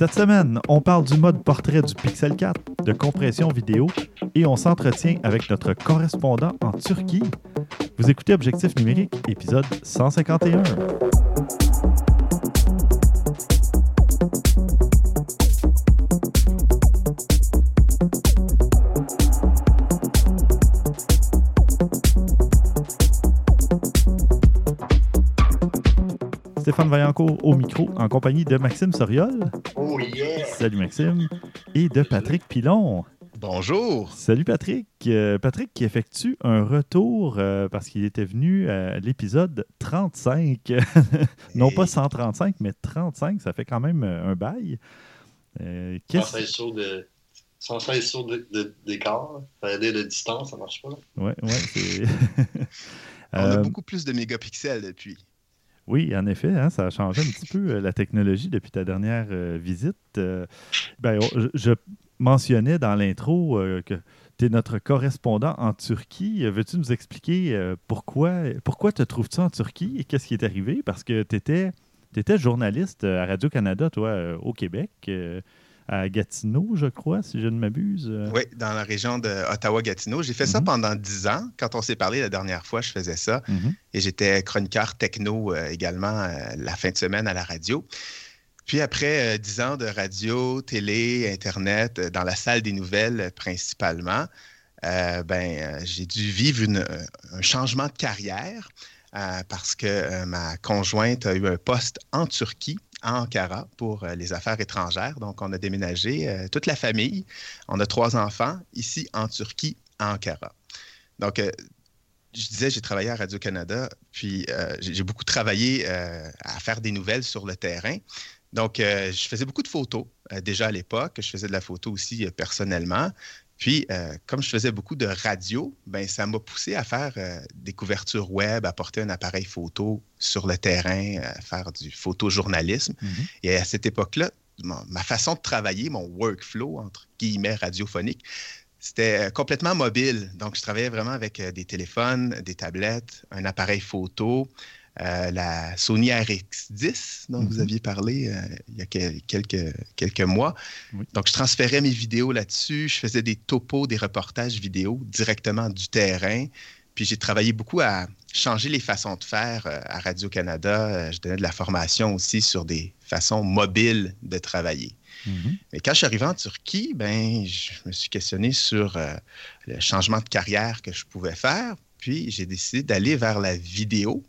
Cette semaine, on parle du mode portrait du Pixel 4, de compression vidéo et on s'entretient avec notre correspondant en Turquie. Vous écoutez Objectif numérique, épisode 151. Stéphane Vaillancourt au micro en compagnie de Maxime Soriol. Oh yeah! Salut Maxime. Et de Patrick Pilon. Bonjour. Salut Patrick. Euh, Patrick qui effectue un retour euh, parce qu'il était venu à l'épisode 35. non pas 135, mais 35. Ça fait quand même euh, un bail. Euh, qu'est-ce- 116 sauts de... 116 sauts de- de- d'écart. Dire de distance, ça marche pas. là. Ouais, ouais, c'est. On a beaucoup plus de mégapixels depuis. Oui, en effet, hein, ça a changé un petit peu euh, la technologie depuis ta dernière euh, visite. Euh, ben, on- je, mentionnais dans l'intro que tu es notre correspondant en Turquie. Veux-tu nous expliquer pourquoi, pourquoi te trouves-tu en Turquie et qu'est-ce qui est arrivé? Parce que tu étais, journaliste euh, à Radio-Canada, toi, au Québec, à Gatineau, je crois, si je ne m'abuse. Euh, Oui, dans la région de Ottawa-Gatineau. J'ai fait ça Mhm. pendant 10 ans. Quand on s'est parlé la dernière fois, je faisais ça. mhm. Et j'étais chroniqueur techno euh, également euh, la fin de semaine à la radio. Puis après euh, 10 ans de radio, télé, Internet, euh, dans la salle des nouvelles euh, principalement, euh, ben, euh, j'ai dû vivre une- euh, un changement de carrière euh, parce que euh, ma conjointe a eu un poste en Turquie, à Ankara, pour euh, les affaires étrangères. Donc, on a déménagé, euh, toute la famille. On a trois enfants ici en Turquie, à Ankara. Donc, euh, je disais, j'ai travaillé à Radio-Canada, puis j'ai beaucoup travaillé à faire des nouvelles sur le terrain. Donc, je faisais beaucoup de photos déjà à l'époque. Je faisais de la photo aussi personnellement. Puis, euh, comme je faisais beaucoup de radio, ben, ça m'a poussé à faire euh, des couvertures web, à porter un appareil photo sur le terrain, à faire du photojournalisme. Mhm. Et à cette époque-là, ma façon de travailler, mon workflow, entre guillemets, radiophonique, c'était euh, complètement mobile. Donc, je travaillais vraiment avec des téléphones, des tablettes, un appareil photo, euh, la Sony RX10 dont vous Mhm. aviez parlé euh, il y a quel- quelques, quelques mois. Oui. Donc, je transférais mes vidéos là-dessus. Je faisais des topos, des reportages vidéo directement du terrain. Puis j'ai travaillé beaucoup à changer les façons de faire euh, à Radio-Canada. Je donnais de la formation aussi sur des façons mobiles de travailler. Mhm. Mais quand je suis arrivé en Turquie, ben, je me suis questionné sur le changement de carrière que je pouvais faire. Puis j'ai décidé d'aller vers la vidéo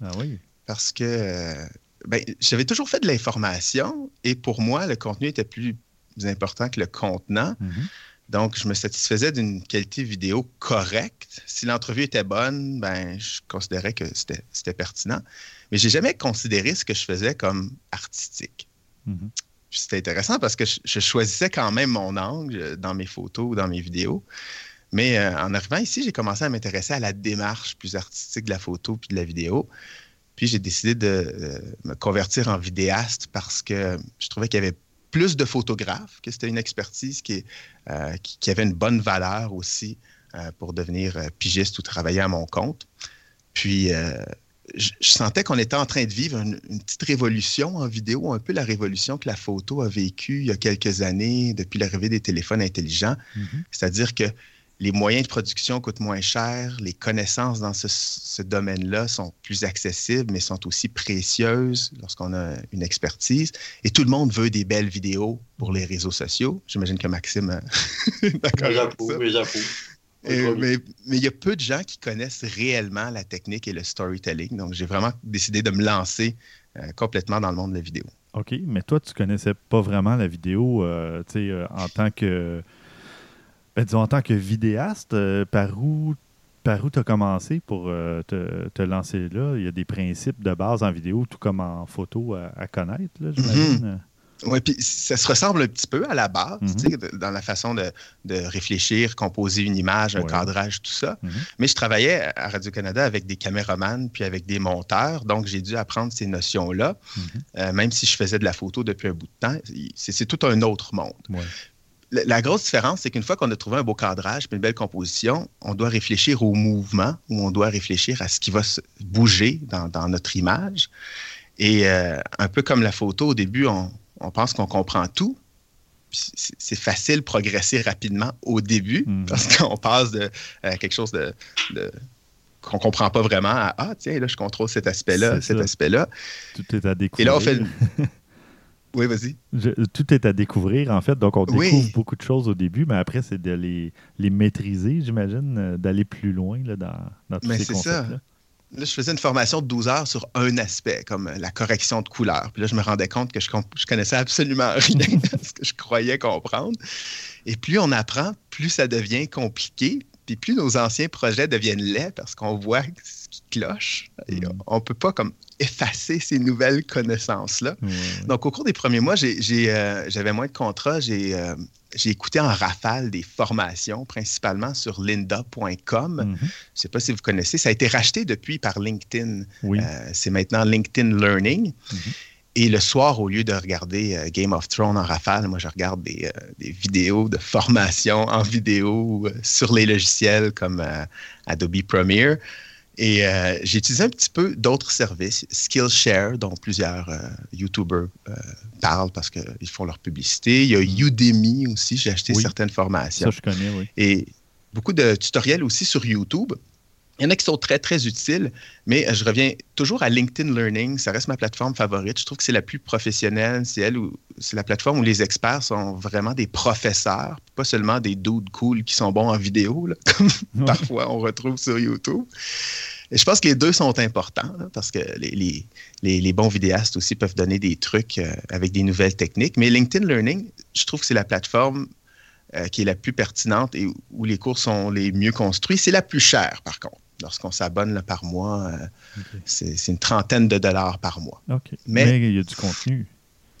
Ah oui. parce que euh, ben, j'avais toujours fait de l'information et pour moi, le contenu était plus important que le contenant. Mhm. Donc, je me satisfaisais d'une qualité vidéo correcte. Si l'entrevue était bonne, ben, je considérais que c'était pertinent. Mais j'ai jamais considéré ce que je faisais comme artistique. Mhm. C'était intéressant parce que je, je choisissais quand même mon angle dans mes photos ou dans mes vidéos. Mais euh, en arrivant ici, j'ai commencé à m'intéresser à la démarche plus artistique de la photo puis de la vidéo. Puis j'ai décidé de euh, me convertir en vidéaste parce que je trouvais qu'il y avait plus de photographes, que c'était une expertise qui, euh, qui, qui avait une bonne valeur aussi euh, pour devenir pigiste ou travailler à mon compte. Puis je, je sentais qu'on était en train de vivre une, une petite révolution en vidéo, un peu la révolution que la photo a vécue il y a quelques années depuis l'arrivée des téléphones intelligents. Mhm. C'est-à-dire que les moyens de production coûtent moins cher, les connaissances dans ce, ce domaine-là sont plus accessibles, mais sont aussi précieuses lorsqu'on a une expertise. Et tout le monde veut des belles vidéos pour les réseaux sociaux. J'imagine que Maxime euh, est d'accord avec J'approuve, ça. mais il y a peu de gens qui connaissent réellement la technique et le storytelling. Donc, j'ai vraiment décidé de me lancer euh, complètement dans le monde de la vidéo. OK, mais toi, tu connaissais pas vraiment la vidéo euh, tu sais, euh, en tant que. Ben, disons, en tant que vidéaste, euh, par où par où tu as commencé pour euh, te, te lancer là? Il y a des principes de base en vidéo, tout comme en photo, à, à connaître, j'imagine. Oui, puis ça se ressemble un petit peu à la base, Mhm. dans la façon de, de réfléchir, composer une image, un Ouais. cadrage, tout ça. Mhm. Mais je travaillais à Radio-Canada avec des caméramans puis avec des monteurs, donc j'ai dû apprendre ces notions-là. Mhm. Euh, même si je faisais de la photo depuis un bout de temps, c'est c'est tout un autre monde. Ouais. La, grosse différence, c'est qu'une fois qu'on a trouvé un beau cadrage et une belle composition, on doit réfléchir au mouvement ou on doit réfléchir à ce qui va se bouger dans, dans notre image. Et euh, un peu comme la photo, au début, on, on pense qu'on comprend tout. C'est facile de progresser rapidement au début Mhm. parce qu'on passe de euh, quelque chose de, de- qu'on comprend pas vraiment à ah tiens là je contrôle cet aspect-là, cet aspect-là. Tout est à Et découvrir. là on fait Oui, vas-y. Tout est à découvrir, en fait. Donc, on Oui. découvre beaucoup de choses au début, mais après, c'est de les, les maîtriser, j'imagine, euh, d'aller plus loin là, dans, dans tous Mais ces c'est ça. Là, je faisais une formation de 12 heures sur un aspect, comme la correction de couleur. Puis là, je me rendais compte que je, je connaissais absolument rien à ce que je croyais comprendre. Et plus on apprend, plus ça devient compliqué. Puis plus nos anciens projets deviennent laids parce qu'on voit ce qui cloche. Et Mm. on ne peut pas comme effacer ces nouvelles connaissances-là. Donc, au cours des premiers mois, euh, j'avais moins de contrats. J'ai euh, j'ai écouté en rafale des formations, principalement sur lynda.com. Mhm. Je ne sais pas si vous connaissez. Ça a été racheté depuis par LinkedIn. Oui. Euh, c'est maintenant LinkedIn Learning. Mhm. Et le soir, au lieu de regarder Game of Thrones en rafale, moi, je regarde des, des vidéos de formation en vidéo sur les logiciels comme Adobe Premiere. Et euh, j'ai utilisé un petit peu d'autres services, Skillshare, dont plusieurs euh, YouTubers euh, parlent parce qu'ils font leur publicité. Il y a Udemy aussi, j'ai acheté Oui. certaines formations Ça, je connais, oui. et beaucoup de tutoriels aussi sur YouTube. Il y en a qui sont très, très utiles, mais euh, je reviens toujours à LinkedIn Learning. Ça reste ma plateforme favorite. Je trouve que c'est la plus professionnelle. C'est elle où c'est la plateforme où les experts sont vraiment des professeurs, pas seulement des dudes cool qui sont bons en vidéo, là, comme Ouais. parfois on retrouve sur YouTube. Et je pense que les deux sont importants là, parce que les, les- les- les bons vidéastes aussi peuvent donner des trucs euh, avec des nouvelles techniques. Mais LinkedIn Learning, je trouve que c'est la plateforme euh, qui est la plus pertinente et où les cours sont les mieux construits. C'est la plus chère, par contre. Lorsqu'on s'abonne là, par mois, euh, c'est c'est une trentaine de dollars par mois. Mais- Mais il y a du contenu.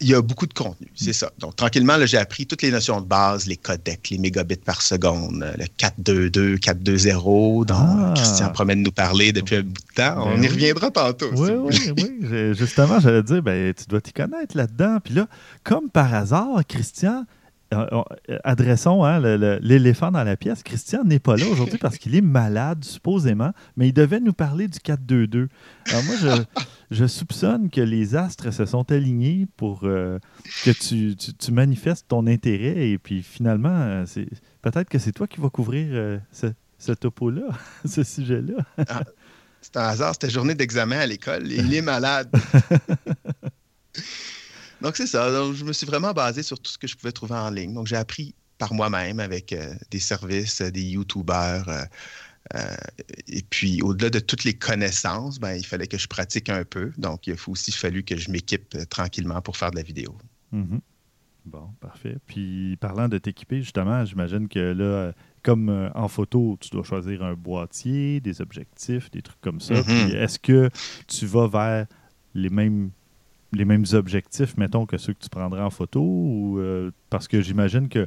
Il y a beaucoup de contenu, c'est ça. Donc, tranquillement, là, j'ai appris toutes les notions de base, les codecs, les mégabits par seconde, le 422, 420 dont Ah. Christian promet de nous parler depuis un bout de temps. On Ben y oui. reviendra tantôt. Oui, oui, oui. Justement, j'allais dire, ben, tu dois t'y connaître là-dedans. Puis là, comme par hasard, Christian, euh, euh, adressons hein, l'éléphant dans la pièce. Christian n'est pas là aujourd'hui parce qu'il est malade, supposément, mais il devait nous parler du 4-2-2. Alors moi, je, je soupçonne que les astres se sont alignés pour euh, que tu, tu- tu manifestes ton intérêt et puis finalement, c'est peut-être que c'est toi qui vas couvrir euh, ce, ce topo-là, ce sujet-là. C'est un hasard, c'était journée d'examen à l'école il est malade. Donc, c'est ça. Donc, je me suis vraiment basé sur tout ce que je pouvais trouver en ligne. Donc, j'ai appris par moi-même avec euh, des services, euh, des YouTubers. euh, euh, et puis, au-delà de toutes les connaissances, ben, il fallait que je pratique un peu. Donc, il a aussi fallu que je m'équipe tranquillement pour faire de la vidéo. Mhm. Bon, parfait. Puis parlant de t'équiper, justement, j'imagine que là, comme en photo, tu dois choisir un boîtier, des objectifs, des trucs comme ça. Mhm. Puis est-ce que tu vas vers les mêmes les mêmes objectifs, mettons, que ceux que tu prendrais en photo? Ou, euh, parce que j'imagine que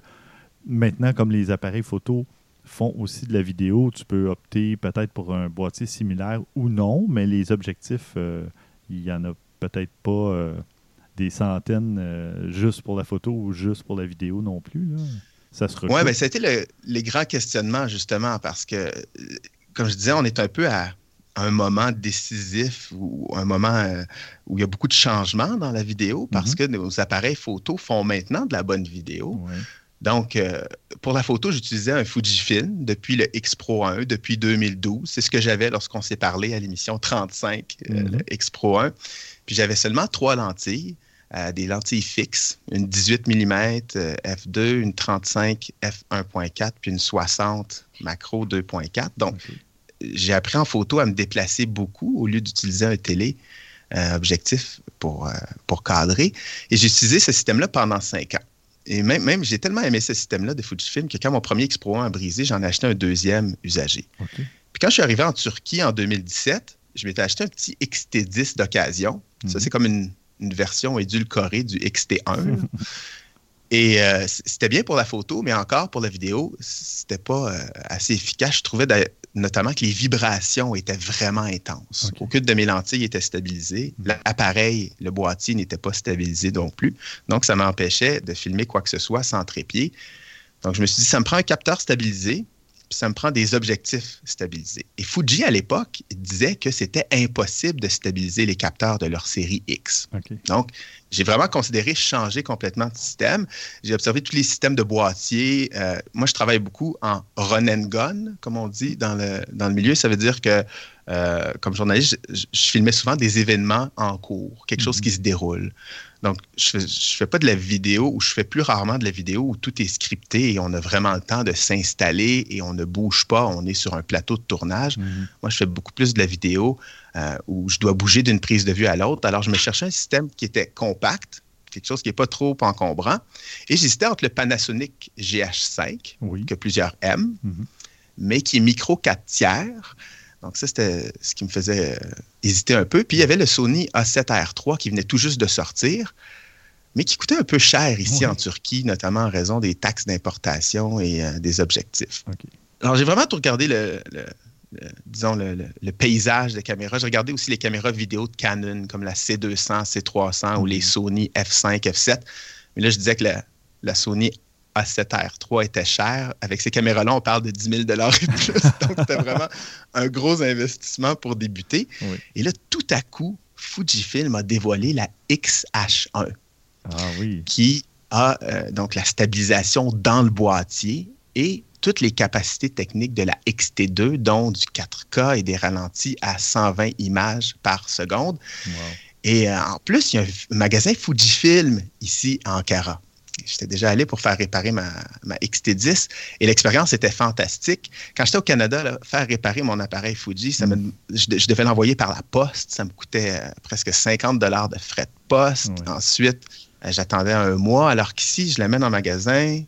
maintenant, comme les appareils photo font aussi de la vidéo, tu peux opter peut-être pour un boîtier similaire ou non, mais les objectifs, euh, il n'y en a peut-être pas euh, des centaines juste pour la photo ou juste pour la vidéo non plus. Là. Ça se. Oui, bien, ça a été le- les grands questionnements, justement, parce que, comme je disais, on est un peu à un moment décisif ou un moment euh, où il y a beaucoup de changements dans la vidéo parce Mhm. que nos appareils photo font maintenant de la bonne vidéo. Donc, euh, pour la photo, j'utilisais un Fujifilm depuis le X Pro 1, depuis 2012. C'est ce que j'avais lorsqu'on s'est parlé à l'émission 35, euh, Mhm. le X Pro 1. Puis j'avais seulement trois lentilles, euh, des lentilles fixes, une 18 mm f2, une 35 f1.4, puis une 60 macro 2.4. Donc. J'ai appris en photo à me déplacer beaucoup au lieu d'utiliser un télé euh, objectif pour, euh, pour cadrer. Et j'ai utilisé ce système-là pendant cinq ans. Et même, même j'ai tellement aimé ce système-là de Fujifilm que quand mon premier X Pro 1 a brisé, j'en ai acheté un deuxième usagé. Puis quand je suis arrivé en Turquie en 2017, je m'étais acheté un petit XT10 d'occasion. Ça, Mhm. c'est comme une, une version édulcorée du XT1. Et euh, c'était bien pour la photo, mais encore pour la vidéo, c'était pas euh, assez efficace. Je trouvais notamment que les vibrations étaient vraiment intenses. Aucune de mes lentilles était stabilisée. L'appareil, le boîtier n'était pas stabilisé non plus. Donc, ça m'empêchait de filmer quoi que ce soit sans trépied. Donc, je me suis dit, ça me prend un capteur stabilisé ça me prend des objectifs stabilisés. Et Fuji, à l'époque, disait que c'était impossible de stabiliser les capteurs de leur série X. Donc, j'ai vraiment considéré changer complètement de système. J'ai observé tous les systèmes de boîtiers. Euh, moi, je travaille beaucoup en run and gun, comme on dit dans le, dans le milieu. Ça veut dire que, euh, comme journaliste, je, filmais souvent des événements en cours, quelque chose mhm. qui se déroule. Donc, je ne fais, pas de la vidéo ou je fais plus rarement de la vidéo où tout est scripté et on a vraiment le temps de s'installer et on ne bouge pas, on est sur un plateau de tournage. Mhm. Moi, je fais beaucoup plus de la vidéo euh, où je dois bouger d'une prise de vue à l'autre. Alors, je me cherchais un système qui était compact, quelque chose qui n'est pas trop encombrant. Et j'hésitais entre le Panasonic GH5, que plusieurs aiment, mhm. mais qui est micro 4 tiers. Donc, ça, c'était ce qui me faisait euh, hésiter un peu. Puis, il y avait le Sony A7R3 qui venait tout juste de sortir, mais qui coûtait un peu cher ici en Turquie, notamment en raison des taxes d'importation et euh, des objectifs. Alors, j'ai vraiment tout regardé le, disons, le, paysage de caméras. J'ai regardé aussi les caméras vidéo de Canon, comme la C200, C300 ou les mhm. Sony F5, F7. Mais là, je disais que la, la Sony a7R3 était cher. Avec ces caméras-là, on parle de 10 000 et plus. Donc, c'était vraiment un gros investissement pour débuter. Et là, tout à coup, Fujifilm a dévoilé la XH1, ah, oui. qui a euh, donc la stabilisation dans le boîtier et toutes les capacités techniques de la XT2, dont du 4K et des ralentis à 120 images par seconde. Et euh, en plus, il y a un magasin Fujifilm ici à Ankara. J'étais déjà allé pour faire réparer ma, XT10 et l'expérience était fantastique. Quand j'étais au Canada, faire réparer mon appareil Fuji, ça mm. je, devais l'envoyer par la poste. Ça me coûtait euh, presque 50 dollars de frais de poste. Ensuite, euh, j'attendais un mois, alors qu'ici, je l'amène en magasin,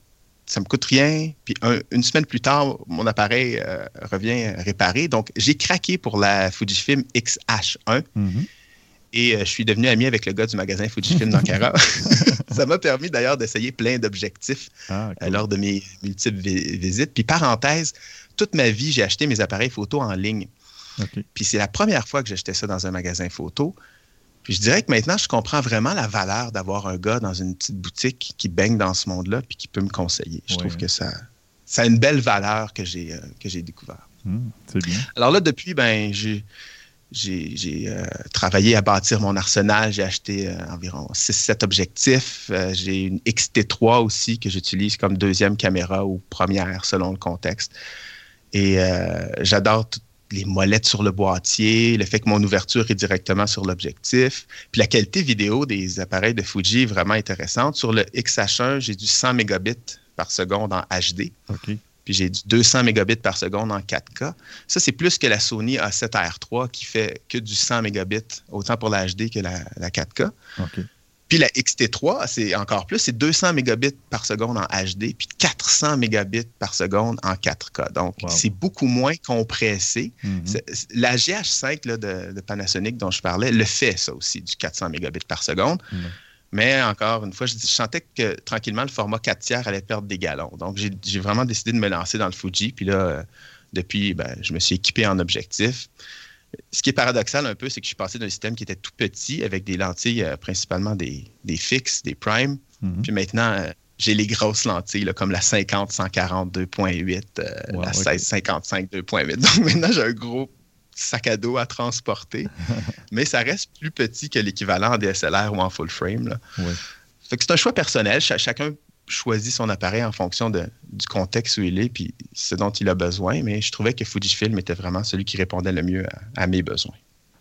ça me coûte rien. Puis une semaine plus tard, mon appareil euh, revient réparé. Donc, j'ai craqué pour la Fujifilm XH1. Et euh, je suis devenu ami avec le gars du magasin Fujifilm d'Ankara. ça m'a permis d'ailleurs d'essayer plein d'objectifs ah, euh, lors de mes multiples visites. Puis parenthèse, toute ma vie, j'ai acheté mes appareils photo en ligne. Puis c'est la première fois que j'achetais ça dans un magasin photo. Puis je dirais que maintenant, je comprends vraiment la valeur d'avoir un gars dans une petite boutique qui baigne dans ce monde-là puis qui peut me conseiller. Je trouve que ça, ça a une belle valeur que j'ai euh, découvert. Hum, c'est bien. Alors là, depuis, ben, j'ai j'ai euh, travaillé à bâtir mon arsenal. J'ai acheté euh, environ 6-7 objectifs. Euh, j'ai une XT3 aussi que j'utilise comme deuxième caméra ou première selon le contexte. Et j'adore toutes les molettes sur le boîtier, le fait que mon ouverture est directement sur l'objectif. Puis la qualité vidéo des appareils de Fuji est vraiment intéressante. Sur le XH1, j'ai du 100 mégabits par seconde en HD. Puis j'ai du 200 mégabits par seconde en 4K. Ça, c'est plus que la Sony A7R3 qui fait que du 100 mégabits, autant pour la HD que la, 4K. Puis la XT3, c'est encore plus, c'est 200 mégabits par seconde en HD, puis 400 mégabits par seconde en 4K. Donc, c'est beaucoup moins compressé. Mm-hmm. La GH5 de, Panasonic dont je parlais le fait, ça aussi, du 400 mégabits par seconde. Mm. Mais encore une fois, je, sentais que tranquillement, le format 4 tiers allait perdre des galons. Donc, j'ai vraiment décidé de me lancer dans le Fuji. Puis là, euh, depuis, ben, je me suis équipé en objectif. Ce qui est paradoxal un peu, c'est que je suis passé d'un système qui était tout petit avec des lentilles, euh, principalement des, fixes, des primes. Mhm. Puis maintenant, euh, j'ai les grosses lentilles, comme la 50-140 2.8, la 16-55 2.8. Donc maintenant, j'ai un gros sac à dos à transporter, mais ça reste plus petit que l'équivalent en DSLR ou en full frame. c'est un choix personnel. chacun choisit son appareil en fonction du contexte où il est puis ce dont il a besoin, mais je trouvais que Fujifilm était vraiment celui qui répondait le mieux à, mes besoins.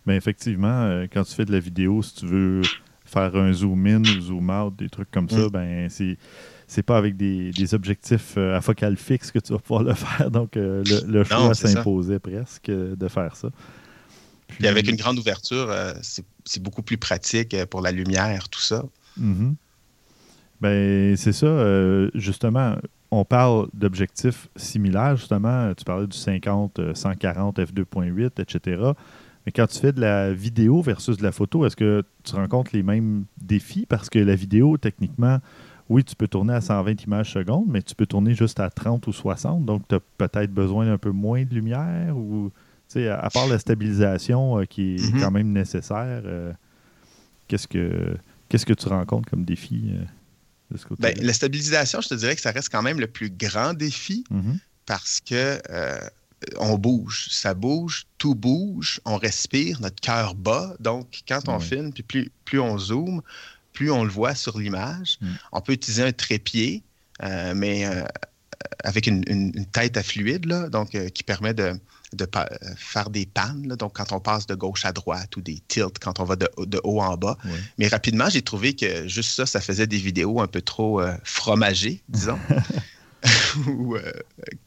Mais effectivement, euh, quand tu fais de la vidéo, si tu veux faire un zoom in ou zoom out, des trucs comme ça, mm. ben c'est c'est pas avec des, objectifs euh, à focale fixe que tu vas pouvoir le faire. Donc, euh, le, choix s'imposait presque de faire ça. Puis, avec une grande ouverture, euh, c'est beaucoup plus pratique pour la lumière, tout ça. Mm-hmm. Ben, c'est ça. justement, on parle d'objectifs similaires. Justement, tu parlais du 50, 140, f2.8, etc. Mais quand tu fais de la vidéo versus de la photo, est-ce que tu rencontres les mêmes défis? Parce que la vidéo, techniquement, oui, tu peux tourner à 120 images secondes, mais tu peux tourner juste à 30 ou 60, donc tu as peut-être besoin d'un peu moins de lumière ou à, part la stabilisation euh, qui est mhm. quand même nécessaire, euh, qu'est-ce que qu'est-ce que tu rencontres comme défi euh, de ce côté ben, La stabilisation, je te dirais que ça reste quand même le plus grand défi. Mhm. parce que on bouge, ça bouge, tout bouge, on respire, notre cœur bat. Donc, quand on filme, puis plus, plus on zoome, plus on le voit sur l'image. Mm. On peut utiliser un trépied, euh, mais euh, avec une, tête à fluide, là, donc, qui permet de, de faire des pannes, donc quand on passe de gauche à droite ou des tilts quand on va de, haut en bas. Mais rapidement, j'ai trouvé que juste ça, ça faisait des vidéos un peu trop fromagées, disons. ou euh,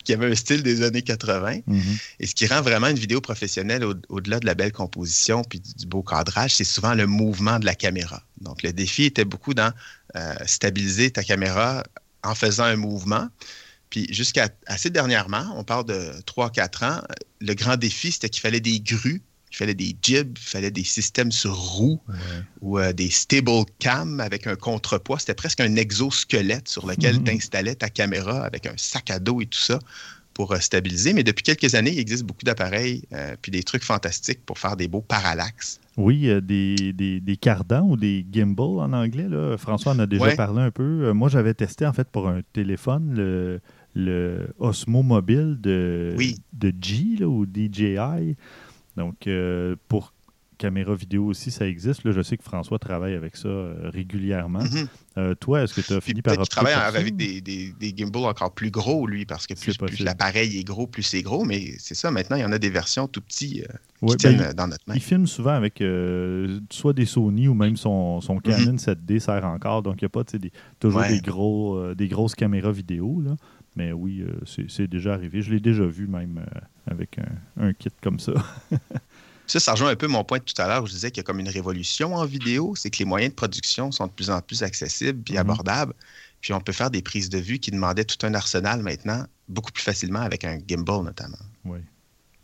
qui avait un style des années 80. Mm-hmm. Et ce qui rend vraiment une vidéo professionnelle au-delà de la belle composition puis du, beau cadrage, c'est souvent le mouvement de la caméra. Donc, le défi était beaucoup dans euh, stabiliser ta caméra en faisant un mouvement. Puis jusqu'à assez dernièrement, on parle de 3-4 ans, le grand défi, c'était qu'il fallait des grues il fallait des jibs, il fallait des systèmes sur roues ou euh, des stable cam avec un contrepoids. C'était presque un exosquelette sur lequel mhm. tu installais ta caméra avec un sac à dos et tout ça pour euh, stabiliser. Mais depuis quelques années, il existe beaucoup d'appareils euh, puis des trucs fantastiques pour faire des beaux parallaxes. Oui, des, des, des, cardans ou des gimbals en anglais. Là. François en a déjà parlé un peu. moi, j'avais testé en fait pour un téléphone le, le Osmo Mobile de, de G ou DJI. Donc, euh, pour caméra vidéo aussi, ça existe. Là, je sais que François travaille avec ça euh, régulièrement. Mhm. Euh, toi, est-ce que tu as fini par opter travaille avec des, des, gimbals encore plus gros, lui, parce que plus, l'appareil est gros, plus c'est gros. Mais c'est ça, maintenant, il y en a des versions tout petits qui tiennent ben, dans notre main. Il filme souvent avec soit des Sony ou même son, son mhm. Canon 7D sert encore. Donc, il n'y a pas toujours des, gros, des grosses caméras vidéo. Là. Mais oui, c'est déjà arrivé. Je l'ai déjà vu même avec un, kit comme ça. ça, ça rejoint un peu mon point de tout à l'heure où je disais qu'il y a comme une révolution en vidéo. C'est que les moyens de production sont de plus en plus accessibles et mhm. abordables. Puis on peut faire des prises de vue qui demandaient tout un arsenal maintenant, beaucoup plus facilement avec un gimbal notamment. Oui.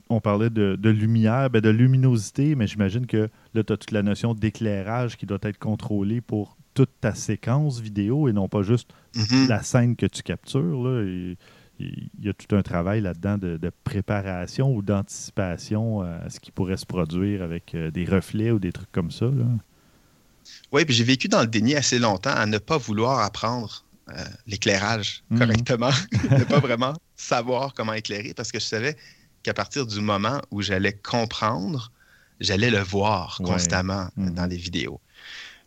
On parlait de, lumière, ben, de luminosité, mais j'imagine que là, tu as toute la notion d'éclairage qui doit être contrôlée pour toute ta séquence vidéo et non pas juste mm-hmm. la scène que tu captures. Là, il y a tout un travail là-dedans de, préparation ou d'anticipation à ce qui pourrait se produire avec euh, des reflets ou des trucs comme ça. Oui, puis j'ai vécu dans le déni assez longtemps à ne pas vouloir apprendre euh, l'éclairage mm-hmm. correctement, ne pas vraiment savoir comment éclairer parce que je savais qu'à partir du moment où j'allais comprendre, j'allais le voir constamment mm-hmm. dans les vidéos.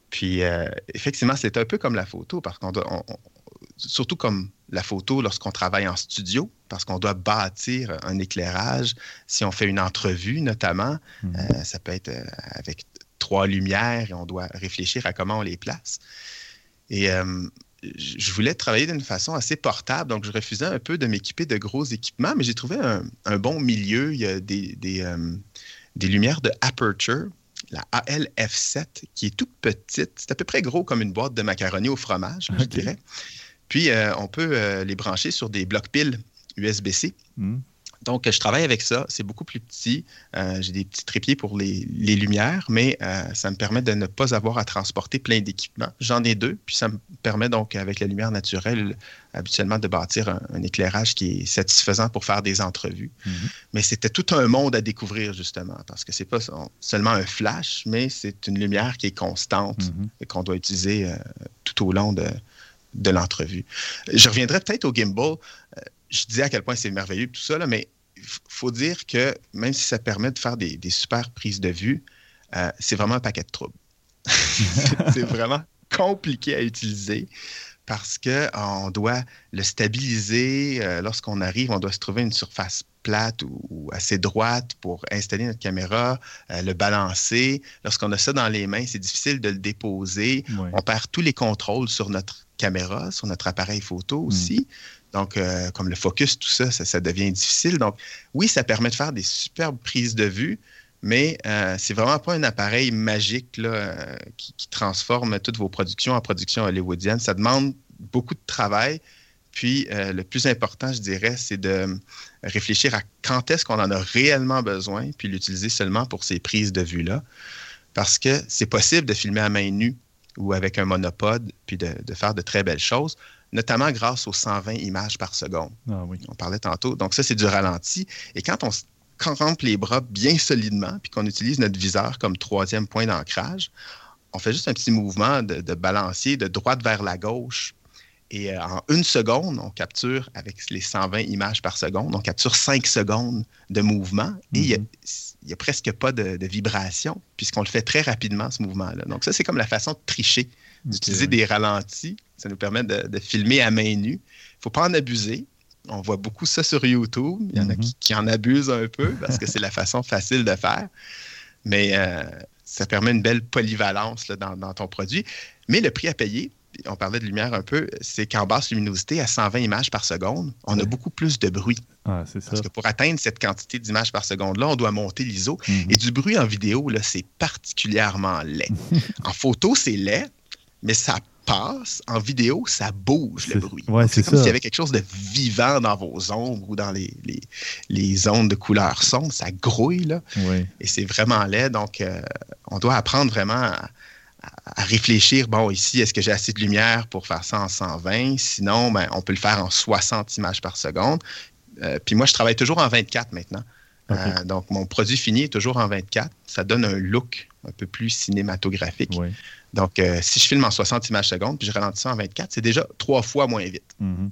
Puis, euh, effectivement, c'est un peu comme la photo, parce qu'on doit, surtout comme la photo lorsqu'on travaille en studio, parce qu'on doit bâtir un éclairage. Si on fait une entrevue, notamment, mhm. euh, ça peut être euh, avec trois lumières et on doit réfléchir à comment on les place. Et je voulais travailler d'une façon assez portable, donc je refusais un peu de m'équiper de gros équipements, mais j'ai trouvé un, bon milieu. Il y a des, des lumières de aperture la ALF7, qui est toute petite. C'est à peu près gros comme une boîte de macaroni au fromage, je dirais. Puis, euh, on peut euh, les brancher sur des blocs piles USB-C. Hmm. Donc, je travaille avec ça. C'est beaucoup plus petit. Euh, j'ai des petits trépieds pour les, lumières, mais euh, ça me permet de ne pas avoir à transporter plein d'équipements. J'en ai deux, puis ça me permet donc, avec la lumière naturelle, habituellement, de bâtir un, éclairage qui est satisfaisant pour faire des entrevues. Mhm. Mais c'était tout un monde à découvrir, justement, parce que c'est pas seulement un flash, mais c'est une lumière qui est constante mhm. et qu'on doit utiliser euh, tout au long de, de l'entrevue. Je reviendrai peut-être au gimbal je disais à quel point c'est merveilleux tout ça, mais il faut dire que même si ça permet de faire des, super prises de vue, euh, c'est vraiment un paquet de troubles. c'est vraiment compliqué à utiliser parce qu'on doit le stabiliser. Euh, lorsqu'on arrive, on doit se trouver une surface plate ou, assez droite pour installer notre caméra, euh, le balancer. Lorsqu'on a ça dans les mains, c'est difficile de le déposer. On perd tous les contrôles sur notre caméra, sur notre appareil photo mm. aussi. Donc, euh, comme le focus, tout ça, ça, devient difficile. Donc, oui, ça permet de faire des superbes prises de vue, mais euh, c'est vraiment pas un appareil magique là, euh, qui, transforme toutes vos productions en productions hollywoodiennes. Ça demande beaucoup de travail. Puis, euh, le plus important, je dirais, c'est de réfléchir à quand est-ce qu'on en a réellement besoin, puis l'utiliser seulement pour ces prises de vue-là. Parce que c'est possible de filmer à main nue ou avec un monopode, puis de, de faire de très belles choses notamment grâce aux 120 images par seconde. Ah on parlait tantôt. Donc ça, c'est du ralenti. Et quand on campe les bras bien solidement, puis qu'on utilise notre viseur comme troisième point d'ancrage, on fait juste un petit mouvement de, balancier de droite vers la gauche. Et euh, en une seconde, on capture, avec les 120 images par seconde, on capture 5 secondes de mouvement et il n'y a, presque pas de, vibration, puisqu'on le fait très rapidement, ce mouvement-là. Donc, ça, c'est comme la façon de tricher, d'utiliser des ralentis. Ça nous permet de, filmer à main nue. Il ne faut pas en abuser. On voit beaucoup ça sur YouTube. Il y en a qui, en abusent un peu parce que c'est la façon facile de faire. Mais euh, ça permet une belle polyvalence dans, dans, ton produit. Mais le prix à payer, on parlait de lumière un peu, c'est qu'en basse luminosité, à 120 images par seconde, on a beaucoup plus de bruit. Ah, c'est ça. Parce que pour atteindre cette quantité d'images par seconde-là, on doit monter l'ISO. Mhm. Et du bruit en vidéo, là, c'est particulièrement laid. en photo, c'est laid, mais ça passe. En vidéo, ça bouge le bruit. c'est comme s'il y avait quelque chose de vivant dans vos ombres ou dans les, les, zones de couleur sombre. Ça grouille, là. Et c'est vraiment laid. Donc, euh, on doit apprendre vraiment à à réfléchir, bon, ici, est-ce que j'ai assez de lumière pour faire ça en 120? Sinon, ben, on peut le faire en 60 images par seconde. Euh, puis moi, je travaille toujours en 24 maintenant. Euh, donc, mon produit fini est toujours en 24. Ça donne un look un peu plus cinématographique. Donc, euh, si je filme en 60 images par seconde, puis je ralentis ça en 24, c'est déjà trois fois moins vite. Mm-hmm.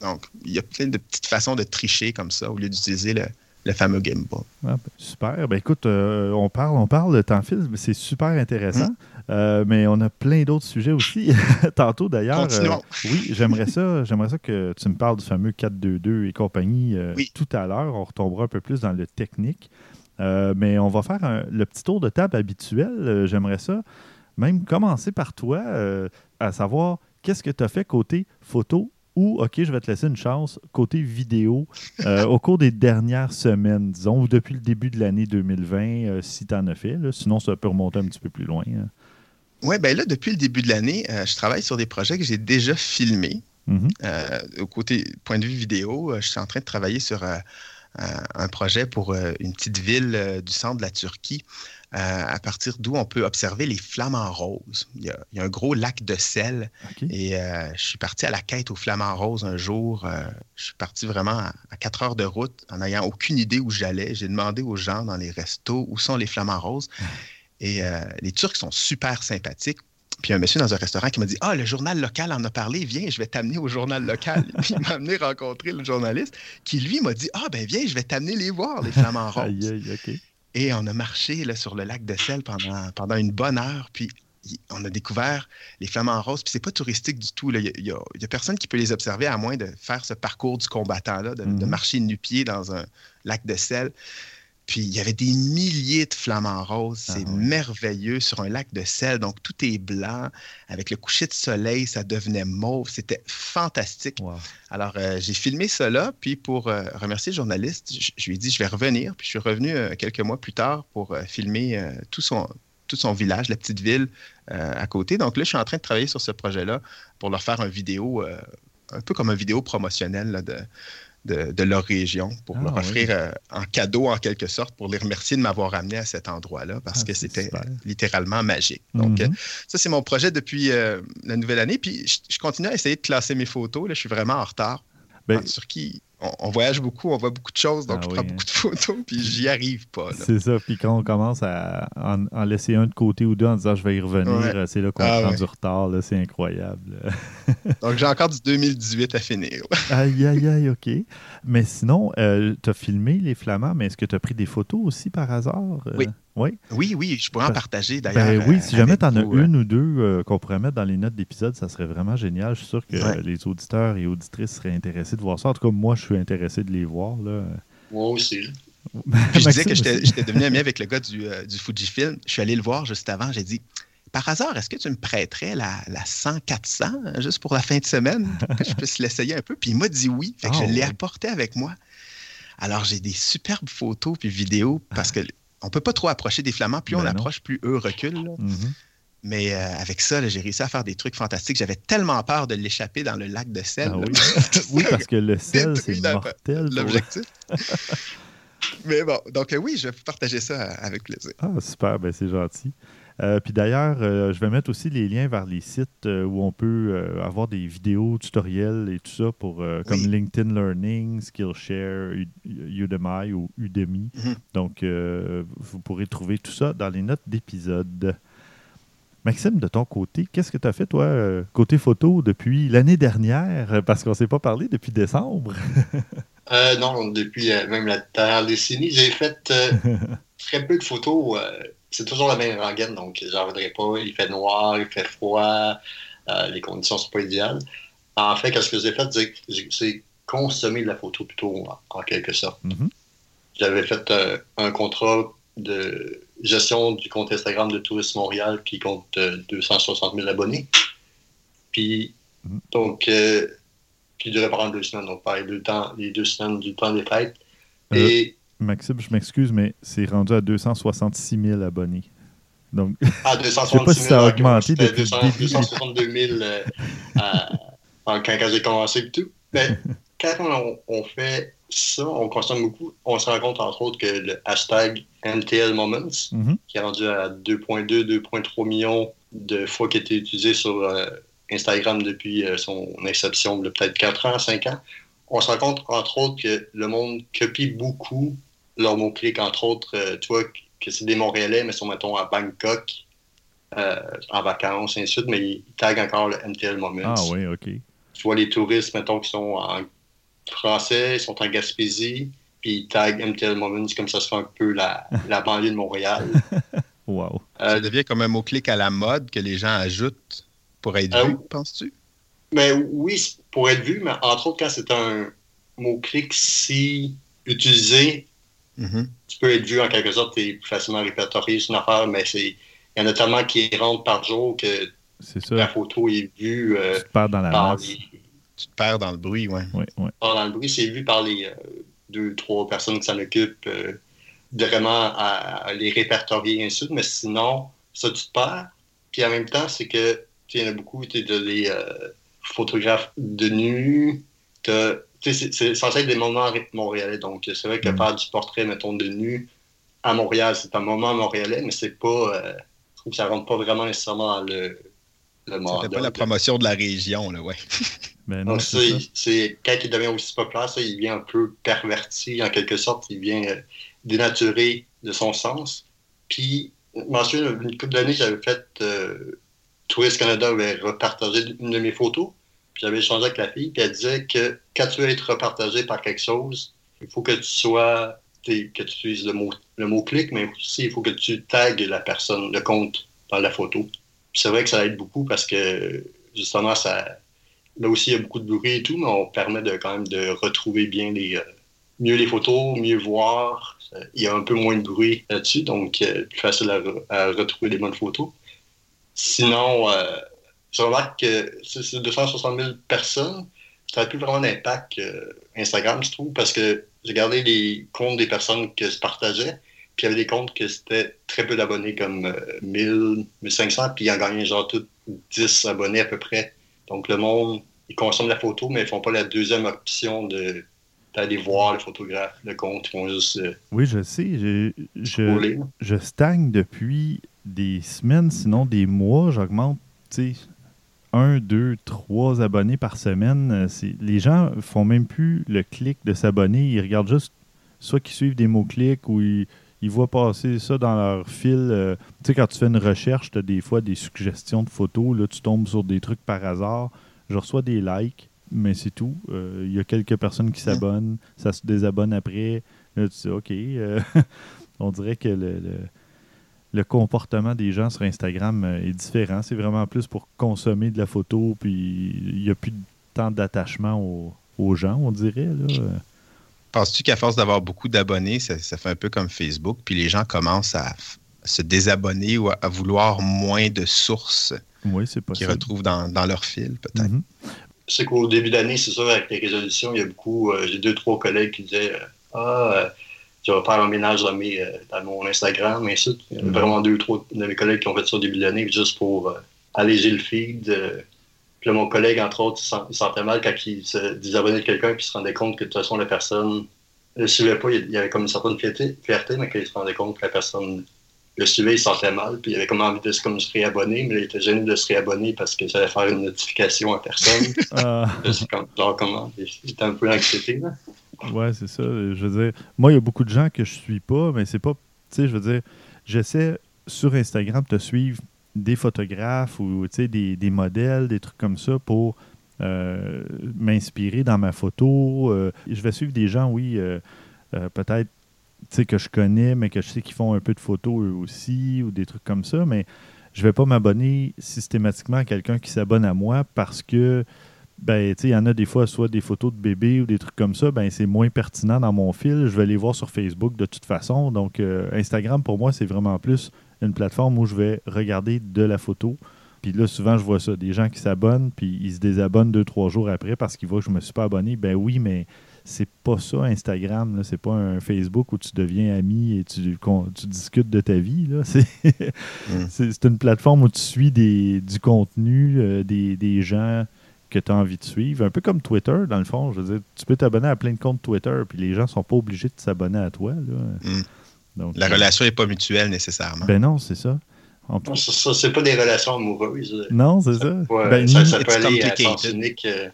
Donc, il y a plein de petites façons de tricher comme ça au lieu d'utiliser le, le fameux Gimbal. Ah, ben, super. Ben, écoute, on parle, on parle de temps film, c'est super intéressant. Mm. Euh, mais on a plein d'autres sujets aussi. Tantôt d'ailleurs. Euh, oui, j'aimerais ça, j'aimerais ça que tu me parles du fameux 422 et compagnie euh, tout à l'heure. On retombera un peu plus dans le technique. mais on va faire le petit tour de table habituel. j'aimerais ça même commencer par toi, à savoir qu'est-ce que tu as fait côté photo ou, OK, je vais te laisser une chance, côté vidéo, euh, au cours des dernières semaines, disons, ou depuis le début de l'année 2020, euh, si tu en as fait. sinon, ça peut remonter un petit peu plus loin. Hein. Oui, bien là, depuis le début de l'année, euh, je travaille sur des projets que j'ai déjà filmés. Mm-hmm. au côté point de vue vidéo, je suis en train de travailler sur un projet pour une petite ville du centre de la Turquie à partir d'où on peut observer les flamants roses. Il y a, un gros lac de sel et euh, je suis parti à la quête aux flamants roses un jour. Euh, je suis parti vraiment à, quatre heures de route en n'ayant aucune idée où j'allais. J'ai demandé aux gens dans les restos où sont les flamants roses. Et les Turcs sont super sympathiques. Puis un monsieur dans un restaurant qui m'a dit Ah, le journal local en a parlé, viens, je vais t'amener au journal local. Puis il m'a amené rencontrer le journaliste qui, lui, m'a dit Ah, ben viens, je vais t'amener les voir, les flamants roses. aïe, et on a marché là, sur le lac de Sel pendant, pendant une bonne heure. Puis on a découvert les flamants roses. Puis c'est pas touristique du tout. Il n'y a, personne qui peut les observer à moins de faire ce parcours du combattant-là, de, de, mm-hmm. marcher nu-pied dans un lac de sel. Puis il y avait des milliers de flamants roses. Ah c'est merveilleux sur un lac de sel. Donc tout est blanc. Avec le coucher de soleil, ça devenait mauve. C'était fantastique. Alors euh, j'ai filmé cela. Puis pour euh, remercier le journaliste, je, lui ai dit je vais revenir. Puis je suis revenu euh, quelques mois plus tard pour filmer tout son, tout son village, la petite ville à côté. Donc là, je suis en train de travailler sur ce projet-là pour leur faire une vidéo, un peu comme une vidéo promotionnelle de, de, leur région pour leur ah, offrir euh, un cadeau en quelque sorte pour les remercier de m'avoir amené à cet endroit-là parce ah, que c'était littéralement magique. Donc, euh, mhm. ça, c'est mon projet depuis euh, la nouvelle année. Puis, je, continue à essayer de classer mes photos. Là, je suis vraiment en retard. Ben, en Turquie, on, voyage beaucoup, on voit beaucoup de choses, donc ah je prends beaucoup de photos, puis j'y arrive pas. C'est ça, puis quand on commence à en, laisser un de côté ou deux en disant je vais y revenir, c'est là qu'on ah prend du retard, c'est incroyable. donc j'ai encore du 2018 à finir. aïe, aïe, aïe, OK. Mais sinon, euh, tu as filmé les Flamands, mais est-ce que tu as pris des photos aussi par hasard? Euh? Oui. Oui? Oui, oui, je pourrais en partager d'ailleurs. Ben oui, si jamais tu en as une ou deux euh, qu'on pourrait mettre dans les notes d'épisode, ça serait vraiment génial. Je suis sûr que les auditeurs et auditrices seraient intéressés de voir ça. En tout cas, moi, je suis intéressé de les voir. Là. Moi aussi. je disais que j'étais devenu ami avec le gars du, du, Fujifilm. Je suis allé le voir juste avant. J'ai dit Par hasard, est-ce que tu me prêterais la, la 100-400 juste pour la fin de semaine? Que je puisse l'essayer un peu Puis il m'a dit oui. Fait que je ah l'ai apporté avec moi. Alors, j'ai des superbes photos puis vidéos parce ah. que on peut pas trop approcher des flamands. Plus on ben approche, plus eux reculent. Mm-hmm. Mais euh, avec ça, j'ai réussi à faire des trucs fantastiques. J'avais tellement peur de l'échapper dans le lac de sel. Ah oui. parce que le sel, c'est mortel. L'objectif. Mais bon, donc euh, oui, je vais partager ça avec plaisir. Ah, super, ben, c'est gentil. Euh, puis d'ailleurs, euh, je vais mettre aussi les liens vers les sites euh, où on peut avoir des vidéos, tutoriels et tout ça pour comme LinkedIn Learning, Skillshare, Udemy ou Udemy. Mhm. Donc, vous pourrez trouver tout ça dans les notes d'épisode. Maxime, de ton côté, qu'est-ce que tu as fait, toi, côté photo, depuis l'année dernière? Parce qu'on ne s'est pas parlé depuis décembre. Non, depuis même la dernière décennie, j'ai fait très peu de photos. C'est toujours la même rengaine, donc j'en voudrais pas. Il fait noir, il fait froid, les conditions ne sont pas idéales. En fait, ce que j'ai fait, c'est consommer de la photo plutôt, en, quelque sorte. Mm-hmm. J'avais fait un contrat de gestion du compte Instagram de Tourisme Montréal qui compte 260 euh, 000 abonnés. Puis, mm-hmm. donc, euh, qui durait pendant deux semaines, donc par les deux, temps, les deux semaines du temps des fêtes. Euh, Et, Maxime, je m'excuse, mais c'est rendu à 266 000 abonnés. Donc, ah, 266 000. je sais pas si ça a augmenté depuis 262 000 quand, quand j'ai commencé et tout. Mais quand on, on fait ça, on consomme beaucoup. On se rend compte, entre autres, que le hashtag MTL Moments, mhm. qui est rendu à 2,2, 2,3 millions de fois qui a été utilisé sur euh, Instagram depuis euh, son inception, de peut-être 4 ans, 5 ans, on se rend compte, entre autres, que le monde copie beaucoup leurs mots-clics, entre autres, euh, tu vois, que c'est des Montréalais, mais sont, mettons, à Bangkok, en vacances, et ainsi de suite, mais ils taguent encore le MTL Moments. Ah oui, OK. Tu vois les touristes, mettons, qui sont en français, ils sont en Gaspésie, puis ils taguent MTL Moments, comme ça se fait un peu la, la banlieue de Montréal. wow. Euh, ça devient comme un mot-clic à la mode que les gens ajoutent pour être euh, vu, penses-tu? Mais ben oui, pour être vu, mais entre autres, quand c'est un mot-clic si utilisé, mm-hmm. tu peux être vu en quelque sorte, tu es plus facilement répertorié sur une affaire, mais c'est il y en a tellement qui rentrent par jour que la photo est vue euh, dans la par tu te perds dans le bruit, ouais. Oui, oui. Dans le bruit, c'est vu par les euh, deux, trois personnes qui s'en occupent euh, vraiment à, les répertorier et ainsi mais sinon, ça, tu te perds. Puis en même temps, c'est que il y en a beaucoup, tu de les euh, photographes de nu. C'est censé être des moments montréalais. Donc, c'est vrai que mm. faire du portrait, mettons, de nu à Montréal, c'est un moment montréalais, mais c'est pas. je trouve que ça rentre pas vraiment nécessairement dans le, le C'était pas la promotion de la région, là, ouais. Ben Donc, c'est quand il devient aussi populaire, ça, il vient un peu perverti en quelque sorte, il vient euh, dénaturer de son sens. Puis, je m'en souviens, une couple d'années, j'avais fait euh, Tourist Canada avait repartagé une de mes photos, j'avais échangé avec la fille, puis elle disait que quand tu veux être repartagé par quelque chose, il faut que tu sois, que tu utilises le mot, le mot clic, mais aussi il faut que tu tagues la personne, le compte dans la photo. C'est vrai que ça aide beaucoup parce que justement, ça Là aussi, il y a beaucoup de bruit et tout, mais on permet de, quand même de retrouver bien les, euh, mieux les photos, mieux voir. Il y a un peu moins de bruit là-dessus, donc euh, plus facile à, retrouver les bonnes photos. Sinon, euh, je remarque que c'est 260 000 personnes. Ça n'a plus vraiment d'impact Instagram, je trouve, parce que j'ai regardé les comptes des personnes que je partageais, puis il y avait des comptes que c'était très peu d'abonnés, comme 1000, 1500, puis ils en gagnaient genre tout 10 abonnés à peu près donc, le monde, ils consomment la photo, mais ils ne font pas la deuxième option de d'aller voir le photographe, le compte. Ils font juste. Euh, oui, je sais. Je, je, je, stagne depuis des semaines, sinon des mois. J'augmente, tu sais, un, deux, trois abonnés par semaine. Euh, les gens font même plus le clic de s'abonner. Ils regardent juste soit qu'ils suivent des mots-clics ou ils, ils, voient passer ça dans leur fil. Euh, tu sais, quand tu fais une recherche, tu as des fois des suggestions de photos. Là, tu tombes sur des trucs par hasard je reçois des likes, mais c'est tout. Euh, il y a quelques personnes qui s'abonnent, ça se désabonne après. Là, tu dis, OK. On dirait que le, comportement des gens sur Instagram euh, est différent. C'est vraiment plus pour consommer de la photo, puis il n'y a plus tant d'attachement aux, gens, on dirait. Penses-tu qu'à force d'avoir beaucoup d'abonnés, ça, fait un peu comme Facebook, puis les gens commencent à se désabonner ou à vouloir moins de sources oui, c'est Qu'ils retrouvent dans, leur fil, peut-être? Mhm. Je sais qu'au début d'année, c'est sûr, avec les résolutions, il y a beaucoup. Euh, j'ai deux, trois collègues qui disaient euh, Ah, euh, tu vas faire un ménage dans, dans mon Instagram, et ça. Il y a mhm. vraiment deux, trois de mes collègues qui ont fait ça au début de l'année, juste pour alléger le feed. Puis là, mon collègue, entre autres, il, sentait mal quand il se désabonnait de quelqu'un, puis il se rendait compte que de toute façon, la personne ne suivait pas. Il y avait comme une certaine fierté, fierté mais qu'il se rendait compte que la personne le suivait, il sentait mal, puis il avait comme envie de se, comme, se réabonner, mais il était gêné de se réabonner parce que ça allait faire une notification à personne. Comme, genre, comment? J'étais un peu anxiété, là. Ouais, c'est ça. Je veux dire, moi, il y a beaucoup de gens que je suis pas, mais c'est pas, tu sais, je veux dire, j'essaie sur Instagram de te suivre des photographes ou des, des modèles, des trucs comme ça pour euh, m'inspirer dans ma photo. Euh, je vais suivre des gens, oui, euh, peut-être que je connais, mais que je sais qu'ils font un peu de photos eux aussi, ou des trucs comme ça, mais je vais pas m'abonner systématiquement à quelqu'un qui s'abonne à moi parce que ben, il y en a des fois, soit des photos de bébés ou des trucs comme ça, ben, c'est moins pertinent dans mon fil. Je vais les voir sur Facebook de toute façon. Donc, Instagram, pour moi, c'est vraiment plus une plateforme où je vais regarder de la photo, puis là, souvent, je vois ça. Des gens qui s'abonnent, puis ils se désabonnent deux, trois jours après parce qu'ils voient que je ne me suis pas abonné. Ben oui, mais c'est pas ça, Instagram. C'est pas un Facebook où tu deviens ami et tu, tu discutes de ta vie. Mm. C'est une plateforme où tu suis des, du contenu, euh, des, gens que tu as envie de suivre. Un peu comme Twitter, dans le fond. Je veux dire, tu peux t'abonner à plein de comptes Twitter, puis les gens sont pas obligés de s'abonner à toi. Mm. Donc, La relation n'est pas mutuelle nécessairement. Ben non, c'est ça. Ça, c'est pas des relations amoureuses. Non, c'est ça. Ben, ça, peut aller à sens unique. Euh.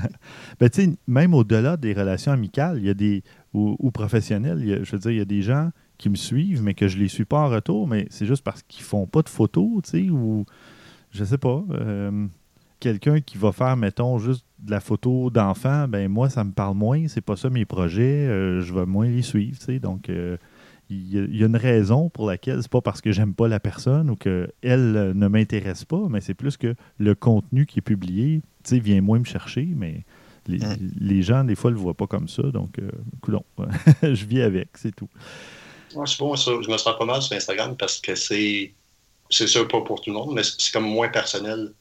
ben, même au-delà des relations amicales, il y a des ou, professionnelles, je veux dire, il y a des gens qui me suivent, mais que je les suis pas en retour, mais c'est juste parce qu'ils font pas de photos, tu sais, ou je sais pas. Euh, quelqu'un qui va faire, mettons, juste de la photo d'enfant, ben moi, ça me parle moins, c'est pas ça mes projets, euh, je vais moins les suivre, tu sais, donc il y, a une raison pour laquelle c'est pas parce que j'aime pas la personne ou qu'elle ne m'intéresse pas, mais c'est plus que le contenu qui est publié vient moins me chercher, mais les, gens, des fois, le voient pas comme ça. Donc, euh, je vis avec, c'est tout. Moi, je, bon, je me sens pas mal sur Instagram parce que c'est. C'est sûr pas pour tout le monde, mais c'est comme moins personnel.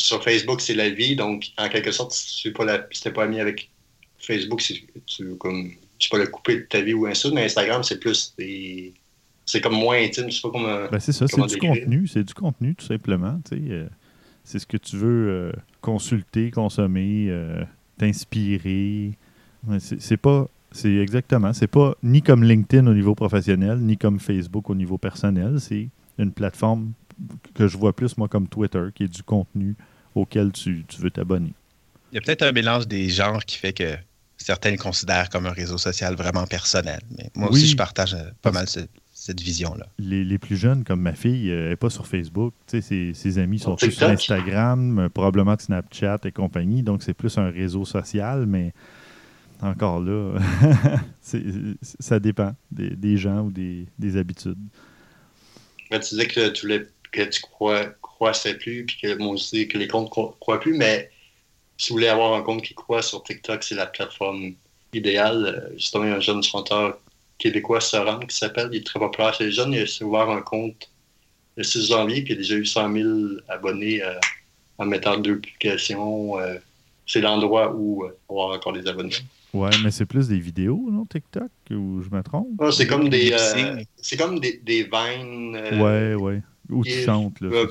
Sur Facebook, c'est la vie, donc en quelque sorte, si tu n'es pas, pas ami avec Facebook, tu comme tu peux le couper de ta vie ou un ça, mais Instagram, c'est plus. C'est comme moins intime, je sais pas comment. Ben c'est ça, c'est du contenu, c'est du contenu, tout simplement. Euh, c'est ce que tu veux euh, consulter, consommer, euh, t'inspirer. C'est pas. C'est exactement. C'est pas ni comme LinkedIn au niveau professionnel, ni comme Facebook au niveau personnel. C'est une plateforme que je vois plus, moi, comme Twitter, qui est du contenu auquel tu, tu veux t'abonner. Il y a peut-être un mélange des genres qui fait que certains le considèrent comme un réseau social vraiment personnel. Mais moi aussi, je partage euh, pas mal cette vision-là. Les, plus jeunes, comme ma fille, n'est euh, pas sur Facebook. Ses, ses, amis sont sur Instagram, euh, probablement Snapchat et compagnie. Donc, c'est plus un réseau social, mais encore là, ça dépend des, gens ou des, habitudes. tu disais que tu, voulais, que tu crois, croissais plus, puis que moi aussi, que les comptes ne croient plus, mais si vous voulez avoir un compte qui croit sur TikTok, c'est la plateforme idéale. Euh, justement, il y a un jeune chanteur québécois, Soran, qui s'appelle. Il est très populaire chez les jeunes. Il a ouvert un compte le 6 janvier, puis il a déjà eu 100 000 abonnés euh, en mettant deux publications. Euh, c'est l'endroit où on va avoir encore des abonnés. Ouais, mais c'est plus des vidéos, non, TikTok, ou je me trompe? C'est comme des, c'est comme des, des vines. ouais, ouais. Où tu chantes, là.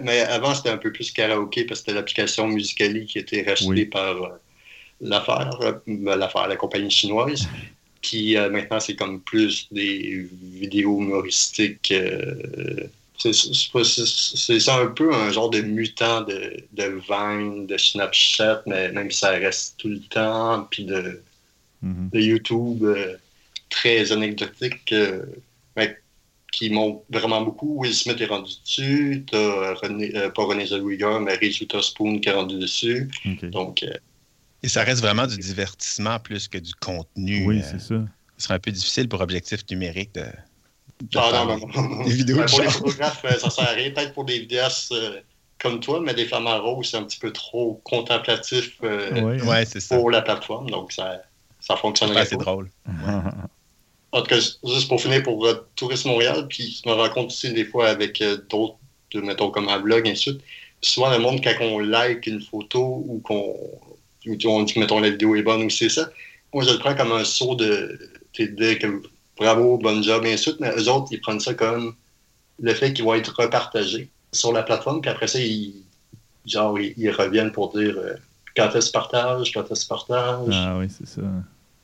Mais avant, c'était un peu plus karaoké parce que c'était l'application Musicali qui était rachetée par euh, l'affaire, euh, l'affaire, la compagnie chinoise. Puis euh, maintenant, c'est comme plus des vidéos humoristiques. c'est un peu un genre de mutant de, de Vine, de Snapchat, mais même si ça reste tout le temps, puis de, mm-hmm. de YouTube très anecdotique qui montent vraiment beaucoup. Will Smith est rendu dessus. René, euh, pas René Zellweger, mais Reese Spoon qui est rendu dessus. Donc, euh, Et ça reste vraiment du divertissement plus que du contenu. Oui, euh, c'est ça. Ce serait un peu difficile pour objectif numérique de. ah, non, non, Des vidéos pour les photographes, ça sert à rien. Peut-être pour des vidéastes comme toi, mais des femmes à rose, c'est un petit peu trop contemplatif pour la plateforme. Donc, ça, ça fonctionnerait pas. C'est drôle. En tout cas, juste pour finir pour euh, Tourisme Montréal, puis je me rends compte aussi des fois avec euh, d'autres, mettons comme un blog, ainsi de suite. Souvent, le monde, quand on like une photo ou qu'on on dit que mettons, la vidéo est bonne ou c'est ça, moi, je le prends comme un saut de, bravo, bonne job, ainsi de. Mais eux autres, ils prennent ça comme le fait qu'ils vont être repartagés sur la plateforme, puis après ça, ils, genre, ils, reviennent pour dire euh, quand est-ce partage, quand est-ce partage. Ah oui, c'est ça.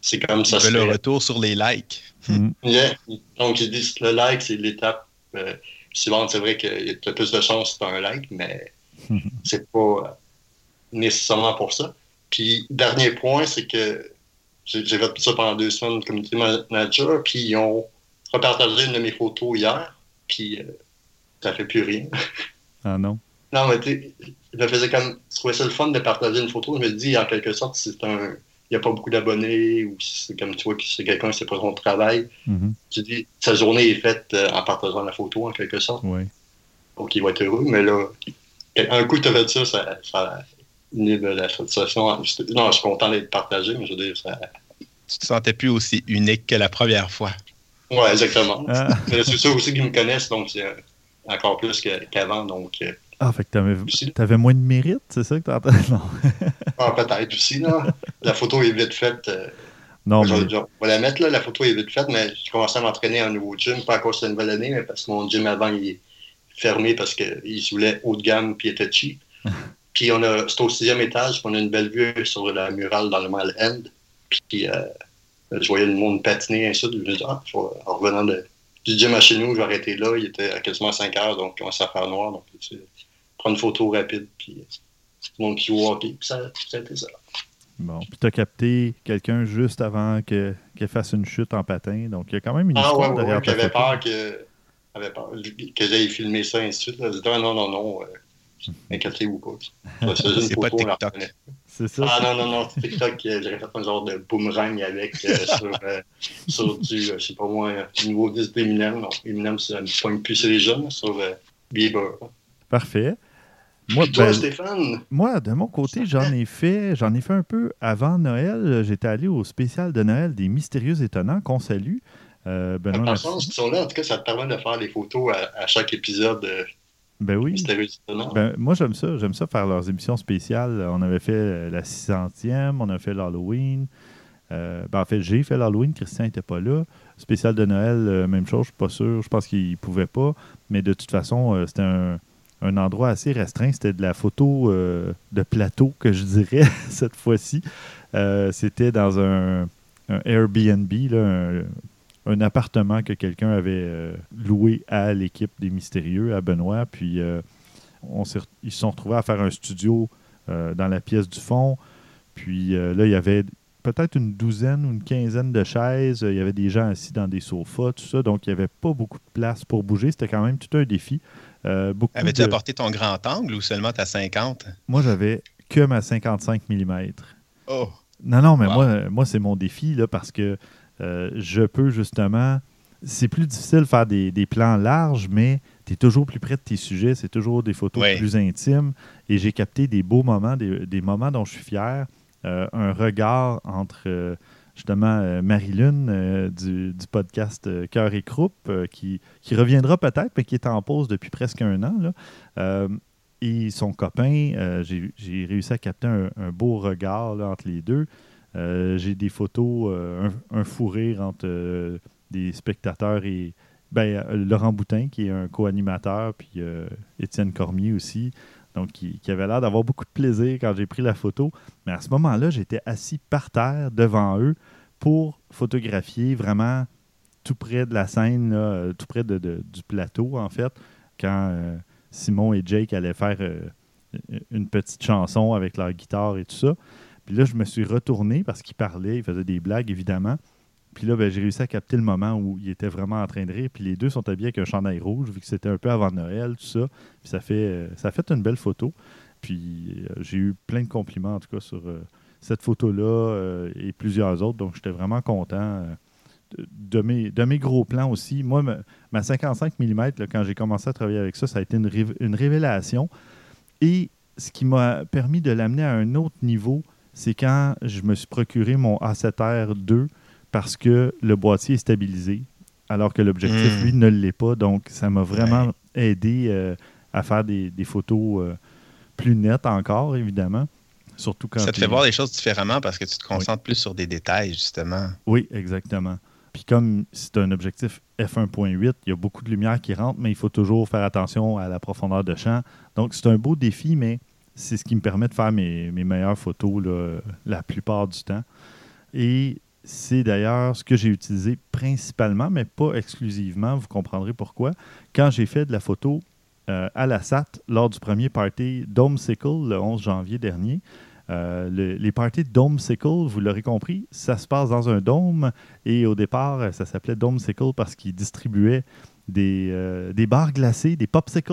C'est comme ça. le retour sur les likes. Mm. Donc, ils disent que le like, c'est l'étape euh, suivante. C'est vrai que tu as plus de chances tu un like, mais c'est pas nécessairement pour ça. Puis, dernier point, c'est que j'ai fait ça pendant deux semaines community manager, puis ils ont repartagé une de mes photos hier. Puis, euh, ça fait plus rien. Ah non? Non, mais tu je me faisais comme. Je trouvais ça le fun de partager une photo. Je me dis, en quelque sorte, c'est un. Il n'y a pas beaucoup d'abonnés ou si c'est comme tu vois que c'est quelqu'un qui sait pas son travail. Mhm. Tu dis, sa journée est faite euh, en partageant la photo, en quelque sorte. Oui. Donc, il va être heureux. Mais là, un coup, tu as fait ça, ça, ça inhibe la satisfaction. Non, je suis content d'être partagé, mais je veux dire, ça. Tu te sentais plus aussi unique que la première fois. Oui, exactement. Ah. C'est ça aussi qui me connaissent, donc c'est encore plus que- qu'avant. donc, euh, Ah, fait que t'avais, t'avais moins de mérite, c'est ça que t'entends? Non. ah, peut-être aussi, là. La photo est vite faite. euh, Non, mais on va la mettre, là. La photo est vite faite, mais j'ai commencé à m'entraîner à un nouveau gym, pas à cause de la nouvelle année, mais parce que mon gym avant, il est fermé parce qu'il se voulait haut de gamme puis il était cheap. puis on a, c'est au sixième étage, puis on a une belle vue sur la murale dans le Mile End. Puis euh, je voyais le monde patiner, ainsi de. Je me dis, ah, en revenant de, du gym à chez nous, je vais arrêter là. Il était à quasiment 5 heures, donc il commençait à faire noir. Donc, prendre une photo rapide, puis euh, tout le monde qui joue au hockey. Puis ça, ça a été ça. bon. Puis t'as capté quelqu'un juste avant que, qu'elle fasse une chute en patin. Donc, il y a quand même une Ah ouais, histoire ouais, derrière ouais, ta j'avais photo. peur que, j'avais peur que j'aille filmer ça, ainsi de suite. Là. Ah, non, non, non, euh, inquiétez-vous pas. C'est juste C'est une pas photo, on la TikTok. reconnaît. C'est ça? Ah non, non, non, c'est TikTok, euh, j'aurais fait un genre de boomerang avec euh, sur, euh, sur du, je sais pas moi, euh, niveau 10 d'Eminem. Non, Eminem, ça me pointe plus les jeunes, sur euh, Bieber. Parfait. Moi, Toi, ben, Stéphane, Moi, de mon côté, j'en ai fait, j'en ai fait un peu avant Noël. J'étais allé au spécial de Noël des Mystérieux Étonnants qu'on salue. Euh, Benoît par sont là, en tout cas, ça te permet de faire des photos à, à chaque épisode de Ben oui. Mystérieux Étonnant. Ben, moi, j'aime ça. J'aime ça faire leurs émissions spéciales. On avait fait euh, la 600e, on a fait l'Halloween. Euh, ben, en fait, j'ai fait l'Halloween. Christian n'était pas là. Spécial de Noël, euh, même chose. Je suis pas sûr. Je pense qu'il pouvait pas. Mais de toute façon, euh, c'était un, un endroit assez restreint. C'était de la photo euh, de plateau, que je dirais, cette fois-ci. Euh, c'était dans un, Airbnb, un, appartement que quelqu'un avait euh, loué à l'équipe des Mystérieux, à Benoît. Puis ils se sont retrouvés à faire un studio dans la pièce du fond. Puis là, il y avait peut-être une douzaine ou une quinzaine de chaises. Il y avait des gens assis dans des sofas, tout ça. Donc, il n'y avait pas beaucoup de place pour bouger. C'était quand même tout un défi. Euh, beaucoup Avais-tu de- apporté ton grand angle ou seulement ta 50? Moi, j'avais que ma 55 mm. Oh! Non, non, mais Wow. moi, moi c'est mon défi là, parce que euh, je peux justement. C'est plus difficile de faire des, des plans larges, mais tu es toujours plus près de tes sujets. C'est toujours des photos Oui. plus intimes. Et j'ai capté des beaux moments, des, des moments dont je suis fier. Euh, un regard entre justement euh, Marie-Lune du, du podcast euh, Cœur et Croupe, euh, qui, qui reviendra peut-être, mais qui est en pause depuis presque un an. là. Et son copain, j'ai réussi à capter un, beau regard entre les deux. J'ai des photos, un, un fou rire entre des spectateurs et ben, Laurent Boutin, qui est un co-animateur, puis Étienne Cormier aussi, donc qui, avait l'air d'avoir beaucoup de plaisir quand j'ai pris la photo. Mais à ce moment-là, j'étais assis par terre devant eux pour photographier vraiment tout près de la scène, euh, tout près du plateau, en fait, quand euh, Simon et Jake allaient faire euh, une petite chanson avec leur guitare et tout ça. Puis là, je me suis retourné parce qu'ils parlaient, ils faisaient des blagues, évidemment. Puis là, ben, j'ai réussi à capter le moment où ils étaient vraiment en train de rire. Puis les deux sont habillés avec un chandail rouge, vu que c'était un peu avant Noël, tout ça. Puis ça fait, euh, fait une belle photo. Puis euh, j'ai eu plein de compliments, en tout cas, sur euh, cette photo-là et plusieurs autres. Donc, j'étais vraiment content de, mes, gros plans aussi. Moi, ma, ma 55 mm, quand j'ai commencé à travailler avec ça, ça a été une, une révélation. Et ce qui m'a permis de l'amener à un autre niveau, c'est quand je me suis procuré mon A7R2 parce que le boîtier est stabilisé, alors que l'objectif, Mm. lui, ne l'est pas. Donc, ça m'a vraiment aidé euh, à faire des, des photos euh, plus nettes encore, évidemment. Surtout quand Ça te fait voir les choses différemment parce que tu te concentres plus sur des détails, justement. Oui, exactement. Puis comme c'est un objectif f1.8, il y a beaucoup de lumière qui rentre, mais il faut toujours faire attention à la profondeur de champ. Donc c'est un beau défi, mais c'est ce qui me permet de faire mes, mes meilleures photos là, la plupart du temps. Et c'est d'ailleurs ce que j'ai utilisé principalement, mais pas exclusivement. Vous comprendrez pourquoi. Quand j'ai fait de la photo euh, à la SAT lors du premier party Dome Sickle le 11 janvier dernier, euh, le- les parties de Dome Sickle, vous l'aurez compris, ça se passe dans un dôme. Et au départ, ça s'appelait Dome Sickle parce qu'ils distribuaient des, euh, des barres glacées, des popsicles.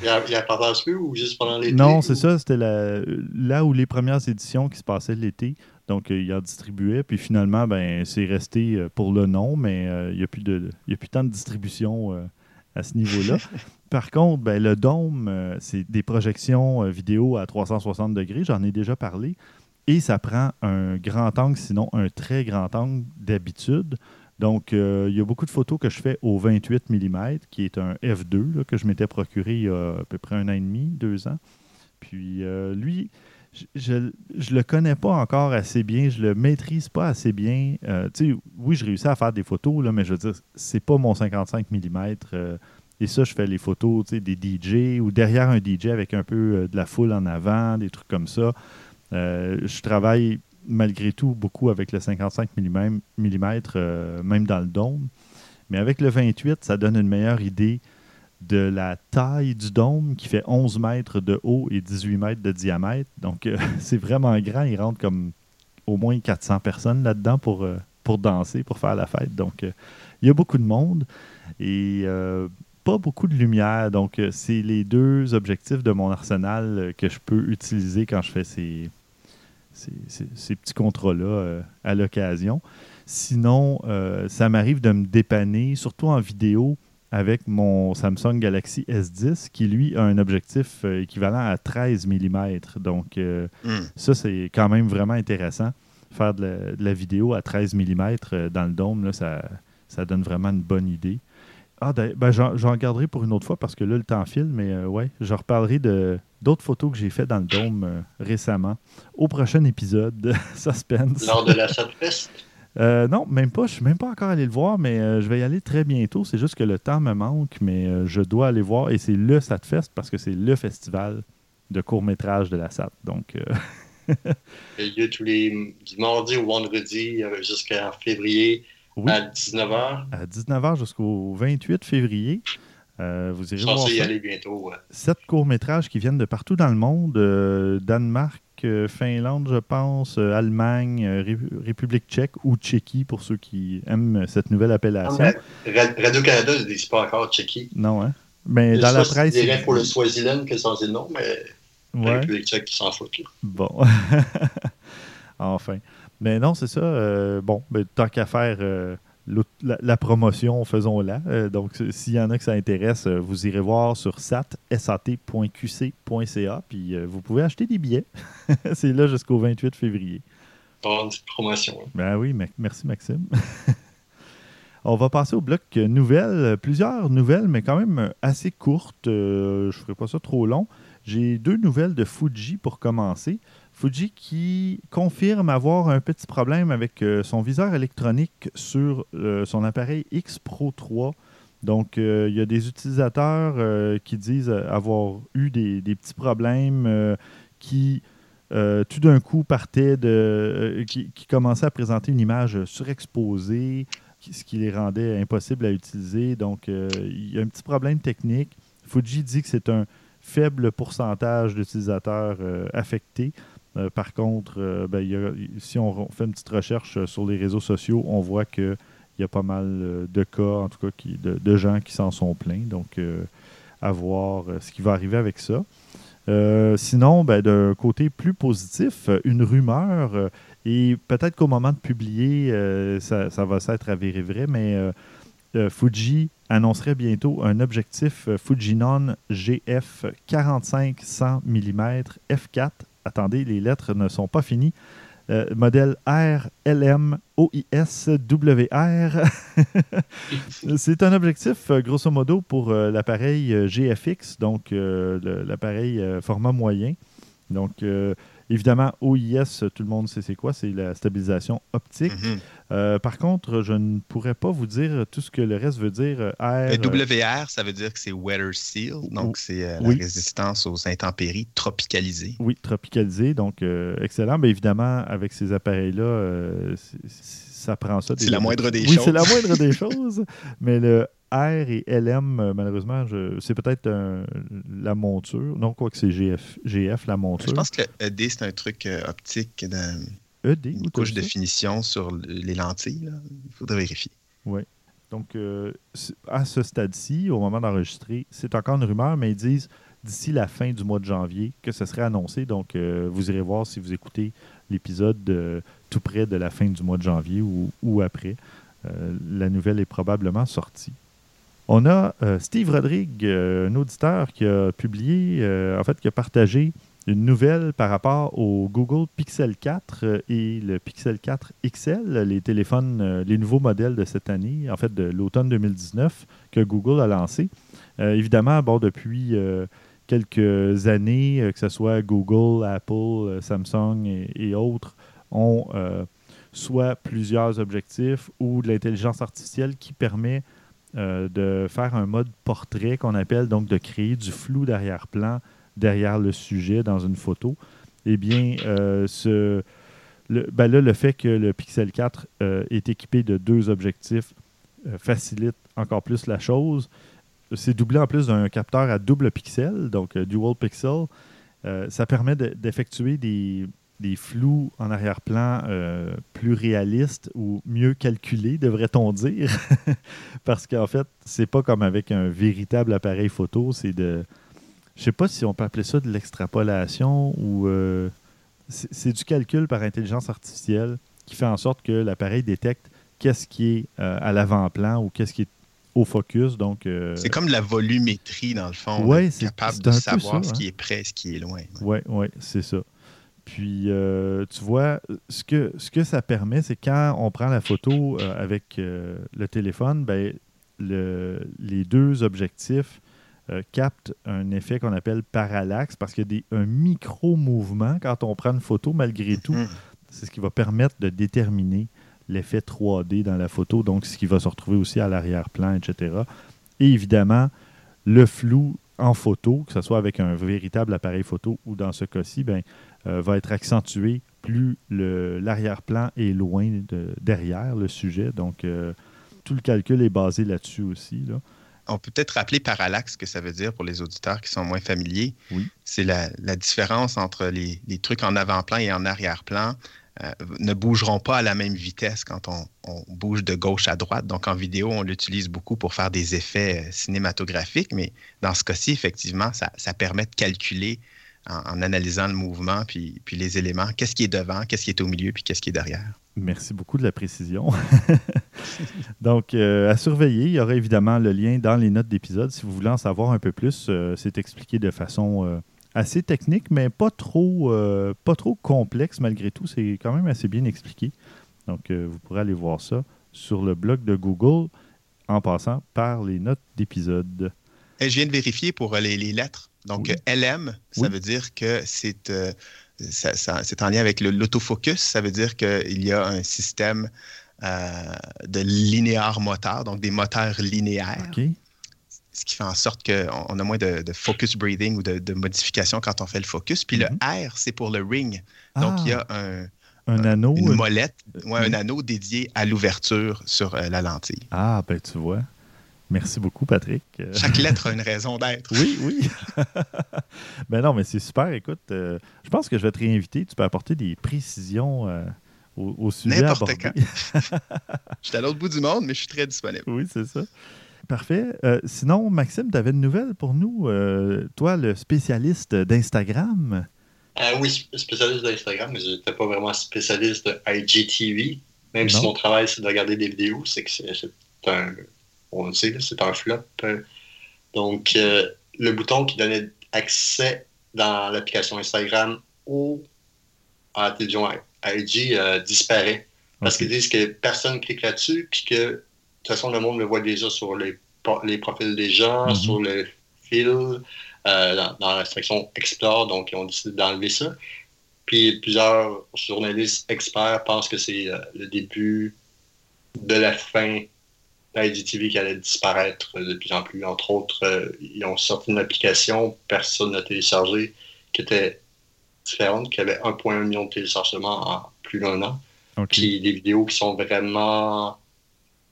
il y a, a ce ou juste pendant l'été? Non, c'est ça. C'était là où les premières éditions qui se passaient l'été. Donc, euh, il en distribuait. Puis finalement, ben, c'est resté euh, pour le nom, mais il n'y a, plus de, il y a plus tant de distribution à ce niveau-là. Par contre, ben, le dôme, c'est des projections vidéo à 360 degrés. J'en ai déjà parlé. Et ça prend un grand angle, sinon un très grand angle d'habitude. Donc, euh, il y a beaucoup de photos que je fais au 28 mm, qui est un F2 que je m'étais procuré il y a à peu près un an et demi, deux ans. Puis euh, lui, je le connais pas encore assez bien, je le maîtrise pas assez bien. Euh, oui, je réussis à faire des photos, mais je veux dire, c'est pas mon 55 mm. et ça, je fais les photos des DJ ou derrière un DJ avec un peu de la foule en avant, des trucs comme ça. je travaille malgré tout beaucoup avec le 55 mm, même dans le dôme. Mais avec le 28, ça donne une meilleure idée de la taille du dôme qui fait 11 mètres de haut et 18 mètres de diamètre. Donc, euh, c'est vraiment grand. Il rentre comme au moins 400 personnes là-dedans pour, euh, pour danser, pour faire la fête. Donc, euh, il y a beaucoup de monde et pas beaucoup de lumière. Donc, c'est les deux objectifs de mon arsenal que je peux utiliser quand je fais ces, ces, petits contrats-là à l'occasion. Sinon, ça m'arrive de me dépanner, surtout en vidéo, avec mon Samsung Galaxy S10, qui lui a un objectif euh, équivalent à 13 mm. Donc, hmm. ça, c'est quand même vraiment intéressant. Faire de la, vidéo à 13 mm dans le dôme, là, ça, ça donne vraiment une bonne idée. Ah, ben, j'en garderai pour une autre fois parce que là, le temps file, mais euh, ouais, je reparlerai de d'autres photos que j'ai faites dans le dôme euh, récemment au prochain épisode de Suspense. Lors de la Satfest? Euh, non, même pas. Je suis même pas encore allé le voir, mais euh, je vais y aller très bientôt. C'est juste que le temps me manque, mais je dois aller voir. Et c'est le Satfest parce que c'est le festival de court-métrage de la SAT. Donc. Il y a tous les du mardi au vendredi jusqu'à février à 19h. À 19h jusqu'au 28 février. Euh, vous irez voir y aller bientôt. Sept courts-métrages qui viennent de partout dans le monde. Euh, Danemark, euh, Finlande, je pense, Allemagne, République tchèque ou Tchéquie pour ceux qui aiment cette nouvelle appellation. Radio-Canada ne dit pas encore Tchéquie. Non, hein? Mais dans la presse. C'est pour le Swaziland que sans dire non, mais ouais. République tchèque qui s'en fout. Bon. enfin. Mais non, c'est ça. Euh, bon, ben, tant qu'à faire euh, la, promotion, faisons-la. Euh, donc, s'il y en a que ça intéresse, vous irez voir sur sat.qc.ca, puis vous pouvez acheter des billets. c'est là jusqu'au 28 février. Bonne petite Ben oui, merci Maxime. On va passer au bloc nouvelles. Plusieurs nouvelles, mais quand même assez courtes. je ne ferai pas ça trop long. J'ai deux nouvelles de Fuji pour commencer. Fuji qui confirme avoir un petit problème avec euh, son viseur électronique sur euh, son appareil X Pro 3. Donc, euh, il y a des utilisateurs qui disent avoir eu des, petits problèmes qui, tout d'un coup, partaient de. Qui, commençaient à présenter une image surexposée, ce qui les rendait impossible à utiliser. Donc, il y a un petit problème technique. Fuji dit que c'est un faible pourcentage d'utilisateurs affectés. Euh, par contre, euh, ben, si on fait une petite recherche euh, sur les réseaux sociaux, on voit qu'il y a pas mal de cas, en tout cas, de, gens qui s'en sont plaints. Donc, à voir ce qui va arriver avec ça. sinon, ben, d'un côté plus positif, une rumeur, et peut-être qu'au moment de publier, ça, va s'être avéré vrai, mais Fuji annoncerait bientôt un objectif Fujinon GF 45-100 mm f4 attendez, les lettres ne sont pas finies. Euh, modèle R, LM, OIS, WR. c'est un objectif, euh, grosso modo, pour euh, l'appareil GFX, donc l'appareil format moyen. Donc, Évidemment, OIS, tout le monde sait c'est quoi, c'est la stabilisation optique. Mhm. Euh, par contre, je ne pourrais pas vous dire tout ce que le reste veut dire. Euh, R, WR, ça veut dire que c'est Weather Seal, donc c'est euh, la résistance aux intempéries tropicalisées. Oui, tropicalisées, donc excellent. Mais évidemment, avec ces appareils-là, ça prend ça. C'est la moindre des choses. Oui, c'est la moindre des choses. Mais le R et LM, euh, malheureusement, c'est peut-être la monture. Non, quoi que c'est GF, GF, la monture. Je pense que le ED, c'est un truc euh, optique de ED, une couche de finition sur les lentilles. Il faudrait vérifier. Oui. Donc, à ce stade-ci, au moment d'enregistrer, c'est encore une rumeur, mais ils disent d'ici la fin du mois de janvier que ce serait annoncé. Donc, vous irez voir si vous écoutez l'épisode tout près de la fin du mois de janvier ou, après. la nouvelle est probablement sortie. On a Steve Rodrigue, un auditeur qui a publié, en fait, qui a partagé une nouvelle par rapport au Google Pixel 4 euh, et le Pixel 4 XL, les téléphones, euh, les nouveaux modèles de cette année, en fait de l'automne 2019 que Google a lancé. Euh, évidemment, bon, depuis quelques années, que ce soit Google, Apple, Samsung et, autres, ont soit plusieurs objectifs ou de l'intelligence artificielle qui permet de faire un mode portrait qu'on appelle donc de créer du flou d'arrière-plan derrière le sujet dans une photo, eh bien, euh, le, ben là, le fait que le Pixel 4 euh, est équipé de deux objectifs euh, facilite encore plus la chose. C'est doublé en plus d'un capteur à double pixel, donc dual pixel. ça permet d'effectuer des, des, flous en arrière-plan plus réalistes ou mieux calculés, devrait-on dire. Parce qu'en fait, c'est pas comme avec un véritable appareil photo, c'est de je sais pas si on peut appeler ça de l'extrapolation ou euh, c'est du calcul par intelligence artificielle qui fait en sorte que l'appareil détecte qu'est-ce qui est euh, à l'avant-plan ou qu'est-ce qui est au focus. Donc, euh, c'est comme la volumétrie dans le fond. Ouais, c'est capable de savoir ce qui hein. est près, ce qui est loin. Oui, oui, c'est ça. Puis, tu vois, ce que, ce que ça permet, c'est quand on prend la photo avec le téléphone, ben, le, les deux objectifs euh, capte un effet qu'on appelle parallaxe parce qu'il y a un micro-mouvement quand on prend une photo, malgré tout. Mm-hmm. C'est ce qui va permettre de déterminer l'effet 3D dans la photo, donc ce qui va se retrouver aussi à l'arrière-plan, etc. Et évidemment, le flou en photo, que ce soit avec un véritable appareil photo ou dans ce cas-ci, ben, euh, va être accentué plus l'arrière-plan est loin de, derrière le sujet. Donc, euh, tout le calcul est basé là-dessus aussi. Là on peut peut-être rappeler parallaxe, ce que ça veut dire pour les auditeurs qui sont moins familiers. C'est la, différence entre les, trucs en avant-plan et en arrière-plan. Euh, ne bougeront pas à la même vitesse quand on, bouge de gauche à droite. Donc, en vidéo, on l'utilise beaucoup pour faire des effets euh, cinématographiques, mais dans ce cas-ci, effectivement, ça, permet de calculer en, analysant le mouvement puis, puis les éléments, qu'est-ce qui est devant, qu'est-ce qui est au milieu, puis qu'est-ce qui est derrière. Merci beaucoup de la précision. Donc, euh, à surveiller, il y aura évidemment le lien dans les notes d'épisode. Si vous voulez en savoir un peu plus, euh, c'est expliqué de façon euh, assez technique, mais pas trop, pas trop complexe malgré tout. C'est quand même assez bien expliqué. Donc, vous pourrez aller voir ça sur le blog de Google en passant par les notes d'épisode. Je viens de vérifier pour les, lettres. Donc, LM, ça veut dire que c'est c'est en lien avec l'autofocus. Ça veut dire qu'il y a un système euh, de linéaire moteur, donc des moteurs linéaires. Ce qui fait en sorte qu'on a moins de, focus breathing ou de, modification quand on fait le focus. Puis le mm-hmm. R, c'est pour le ring. Donc, il y a ah. un, anneau. Une molette, un anneau dédié à l'ouverture sur euh, la lentille. Ah, ben tu vois. Merci beaucoup, Patrick. Chaque lettre a une raison d'être. oui, oui. ben non, mais c'est super. Écoute, euh, je pense que je vais te réinviter. Tu peux apporter des précisions euh, au, sujet N'importe quand. je suis à l'autre bout du monde, mais je suis très disponible. Oui, c'est ça. Parfait. Euh, sinon, Maxime, tu avais une nouvelle pour nous? toi, le spécialiste d'Instagram? oui, spécialiste d'Instagram, mais je n'étais pas vraiment spécialiste de IGTV. Même si mon travail, c'est de regarder des vidéos, c'est que c'est un on le sait, c'est un flop. Donc, euh, le bouton qui donnait accès dans l'application Instagram au, à la télévision IG euh, disparaît. Parce qu'ils disent que personne clique là-dessus, puis que de toute façon, le monde le voit déjà sur les, les profils des gens, mm-hmm. sur le fil, euh, dans, la section Explore, donc ils ont décidé d'enlever ça. Puis plusieurs journalistes experts pensent que c'est le début de la fin IGTV qui allait disparaître de plus en plus. Entre autres, euh, ils ont sorti une application, personne n'a téléchargé, qui était différente, qui avait 1,1 million de téléchargements en plus d'un an. Puis des vidéos qui sont vraiment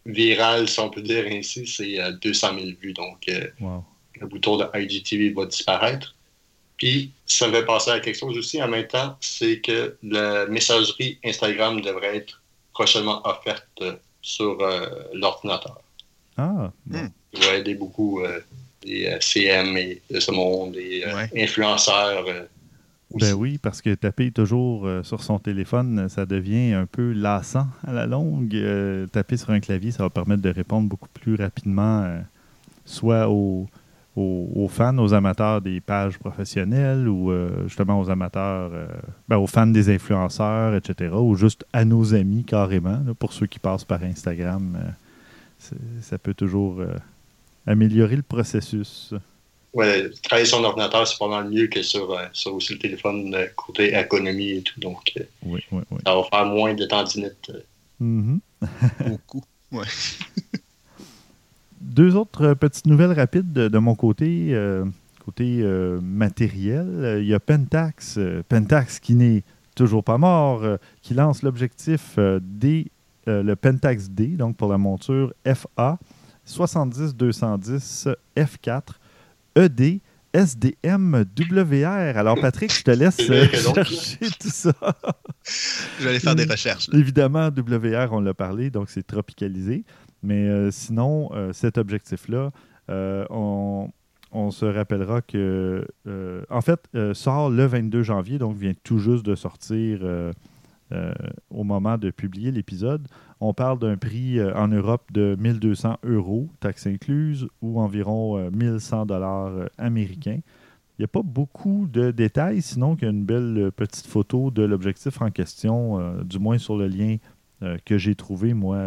virales, si on peut dire ainsi, c'est 200 euh, 000 vues. Donc, euh, le bouton de IGTV va disparaître. Puis, ça me fait penser à quelque chose aussi en même temps, c'est que la messagerie Instagram devrait être prochainement offerte sur euh, l'ordinateur. Ah. Hmm. Il va aider beaucoup des CM et de ce monde, des influenceurs. Ben oui, parce que taper toujours sur son téléphone, ça devient un peu lassant à la longue. taper sur un clavier, ça va permettre de répondre beaucoup plus rapidement, soit aux, aux, fans, aux amateurs des pages professionnelles ou euh, justement aux amateurs, euh, ben, aux fans des influenceurs, etc. Ou juste à nos amis carrément, pour ceux qui passent par Instagram. Euh, ça peut toujours améliorer le processus. Oui, travailler sur l'ordinateur, c'est pas mal mieux que sur, sur aussi le téléphone côté économie et tout. Donc, oui, oui, oui. ça va faire moins de temps mm Beaucoup, oui. Deux autres euh, petites nouvelles rapides de, mon côté, euh, côté euh, matériel. Il y a Pentax, Pentax qui n'est toujours pas mort, qui lance l'objectif D, le Pentax D, donc pour la monture FA 70-210 F4 ED SDM WR. Alors, Patrick, je te laisse chercher tout ça. je vais aller faire des recherches. Évidemment, WR, on l'a parlé, donc c'est tropicalisé. Mais euh, sinon, euh, cet objectif-là, euh, on, se rappellera que, en fait, sort le 22 janvier, donc vient tout juste de sortir au moment de publier l'épisode. On parle d'un prix en Europe de 1200 euros, taxes incluses, ou environ 1100 dollars américains. Il n'y a pas beaucoup de détails, sinon qu'il y a une belle petite photo de l'objectif en question, du moins sur le lien que j'ai trouvé, moi,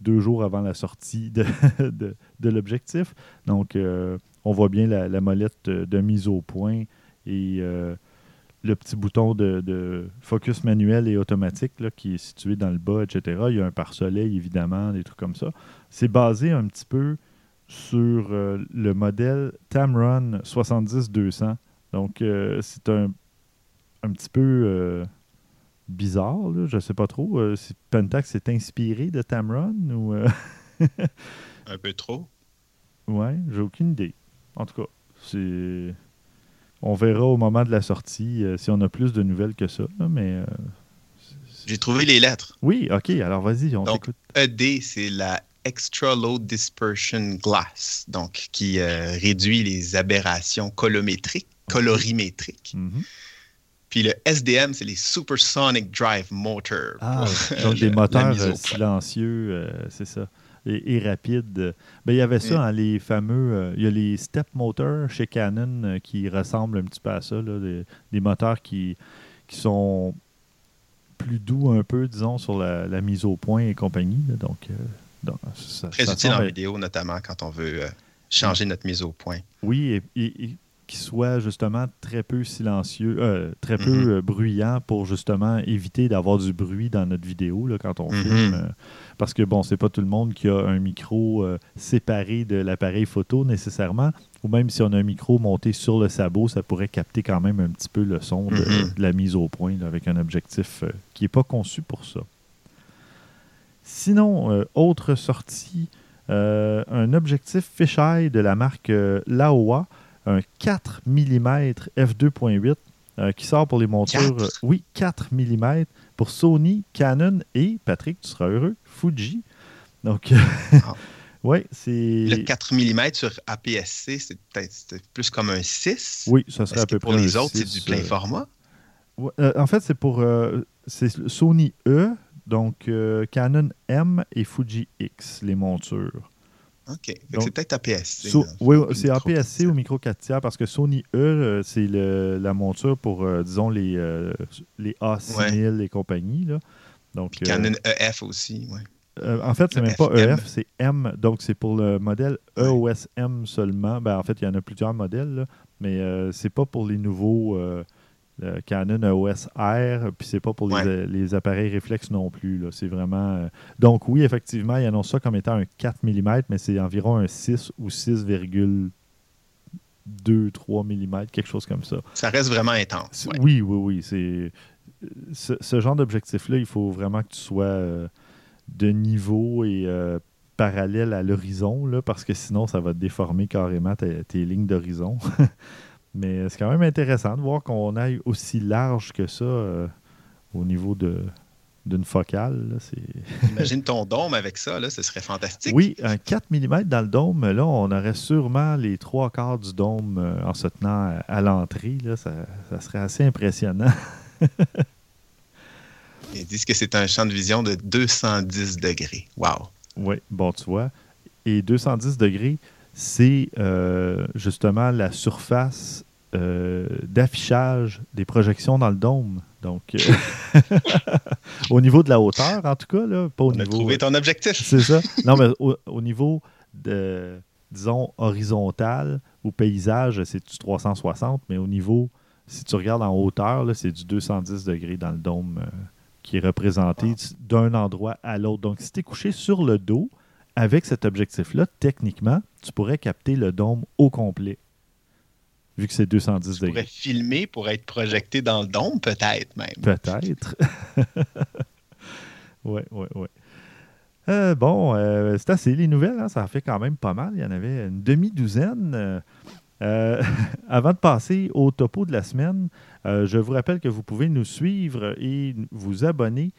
deux jours avant la sortie de, de, l'objectif. Donc, euh, on voit bien la, molette de, mise au point et euh, le petit bouton de, focus manuel et automatique qui est situé dans le bas, etc. Il y a un pare-soleil, évidemment, des trucs comme ça. C'est basé un petit peu sur euh, le modèle Tamron 70-200. Donc, c'est un, un petit peu bizarre. Là. Je sais pas trop euh, si Pentax est inspiré de Tamron ou. Euh, Un peu trop. Ouais, j'ai aucune idée. En tout cas, c'est. On verra au moment de la sortie euh, si on a plus de nouvelles que ça, mais. j'ai trouvé les lettres. Oui, ok, alors vas-y, on donc, ED, c'est la Extra Low Dispersion Glass, donc qui réduit les aberrations colorimétriques. colorimétriques. Mm-hmm. Puis le SDM, c'est les Supersonic Drive Motors. Ah, donc des moteurs euh, silencieux, euh, c'est ça. Et, rapides. Ben, il y avait ça, mm. hein, les fameux. Euh, il y a les Step Motors chez Canon qui ressemblent un petit peu à ça. des, moteurs qui, qui sont plus doux un peu, disons, sur la, mise au point et compagnie. donc, ça, Très utile en vidéo, notamment quand on veut changer notre mise au point. Oui, et, qui soit justement très peu silencieux, euh, très peu mhm. euh, bruyant pour justement éviter d'avoir du bruit dans notre vidéo là, quand on mhm. filme. Euh, parce que bon, c'est pas tout le monde qui a un micro séparé de l'appareil photo nécessairement. Ou même si on a un micro monté sur le sabot, ça pourrait capter quand même un petit peu le son de, mhm. la mise au point avec un objectif qui n'est pas conçu pour ça. Sinon, autre sortie, un objectif fisheye de la marque Laowa un 4 mm f2.8 qui sort pour les montures. Euh, oui, 4 mm pour Sony, Canon et, Patrick, tu seras heureux, Fuji. Donc, ah. ouais, c'est. Le 4 mm sur APS-C, c'est peut-être plus comme un 6. Oui, ça serait à peu près. Pour les autres, c'est du plein euh, format. Euh, en fait, c'est pour c'est Sony E, donc Canon M et Fuji X, les montures. OK. C'est peut-être APS-C. oui, c'est APS-C ou micro 4 tiers parce que Sony E, c'est la monture pour, euh, disons, les, euh, les A6000 et compagnie. Là. Donc, Canon EF aussi, oui. en fait, c'est même pas EF, c'est M. Donc, c'est pour le modèle EOS M seulement. Ben, en fait, il y en a plusieurs modèles, là, mais c'est pas pour les nouveaux le Canon EOS R, puis c'est pas pour les, appareils réflexes non plus. C'est vraiment. Euh, donc, oui, effectivement, il annonce ça comme étant un 4 mm, mais c'est environ un 6 ou 6,2-3 mm, quelque chose comme ça. Ça reste vraiment intense. Oui, oui, oui. C'est. Ce, genre d'objectif-là, il faut vraiment que tu sois euh, de niveau et euh, parallèle à l'horizon, parce que sinon, ça va déformer carrément tes lignes d'horizon. Mais c'est quand même intéressant de voir qu'on aille aussi large que ça euh, au niveau de, d'une focale. Imagine ton dôme avec ça, là, ce serait fantastique. Oui, un 4 mm dans le dôme, là, on aurait sûrement les trois quarts du dôme euh, en se tenant à, l'entrée. Ça, ça serait assez impressionnant. Ils disent que c'est un champ de vision de 210 degrés. Wow! Oui, bon, tu vois. Et 210 degrés, c'est euh, justement la surface euh, d'affichage des projections dans le dôme. Donc, euh, au niveau de la hauteur, en tout cas, là, pas au On niveau. A trouvé ton objectif. C'est ça. Non, mais au, niveau de, disons, horizontal ou paysage, c'est du 360, mais au niveau, si tu regardes en hauteur, c'est du 210 degrés dans le dôme qui est représenté d'un endroit à l'autre. Donc, si tu es couché sur le dos, avec cet objectif-là, techniquement, tu pourrais capter le dôme au complet vu que c'est 210 degrés. Tu pourrais filmer pour être projeté dans le dôme, peut-être même. Peut-être. oui, oui, oui. Euh, bon, euh, c'est assez. Les nouvelles, hein, ça fait quand même pas mal. Il y en avait une demi-douzaine. Euh, avant de passer au topo de la semaine, je vous rappelle que vous pouvez nous suivre et vous abonner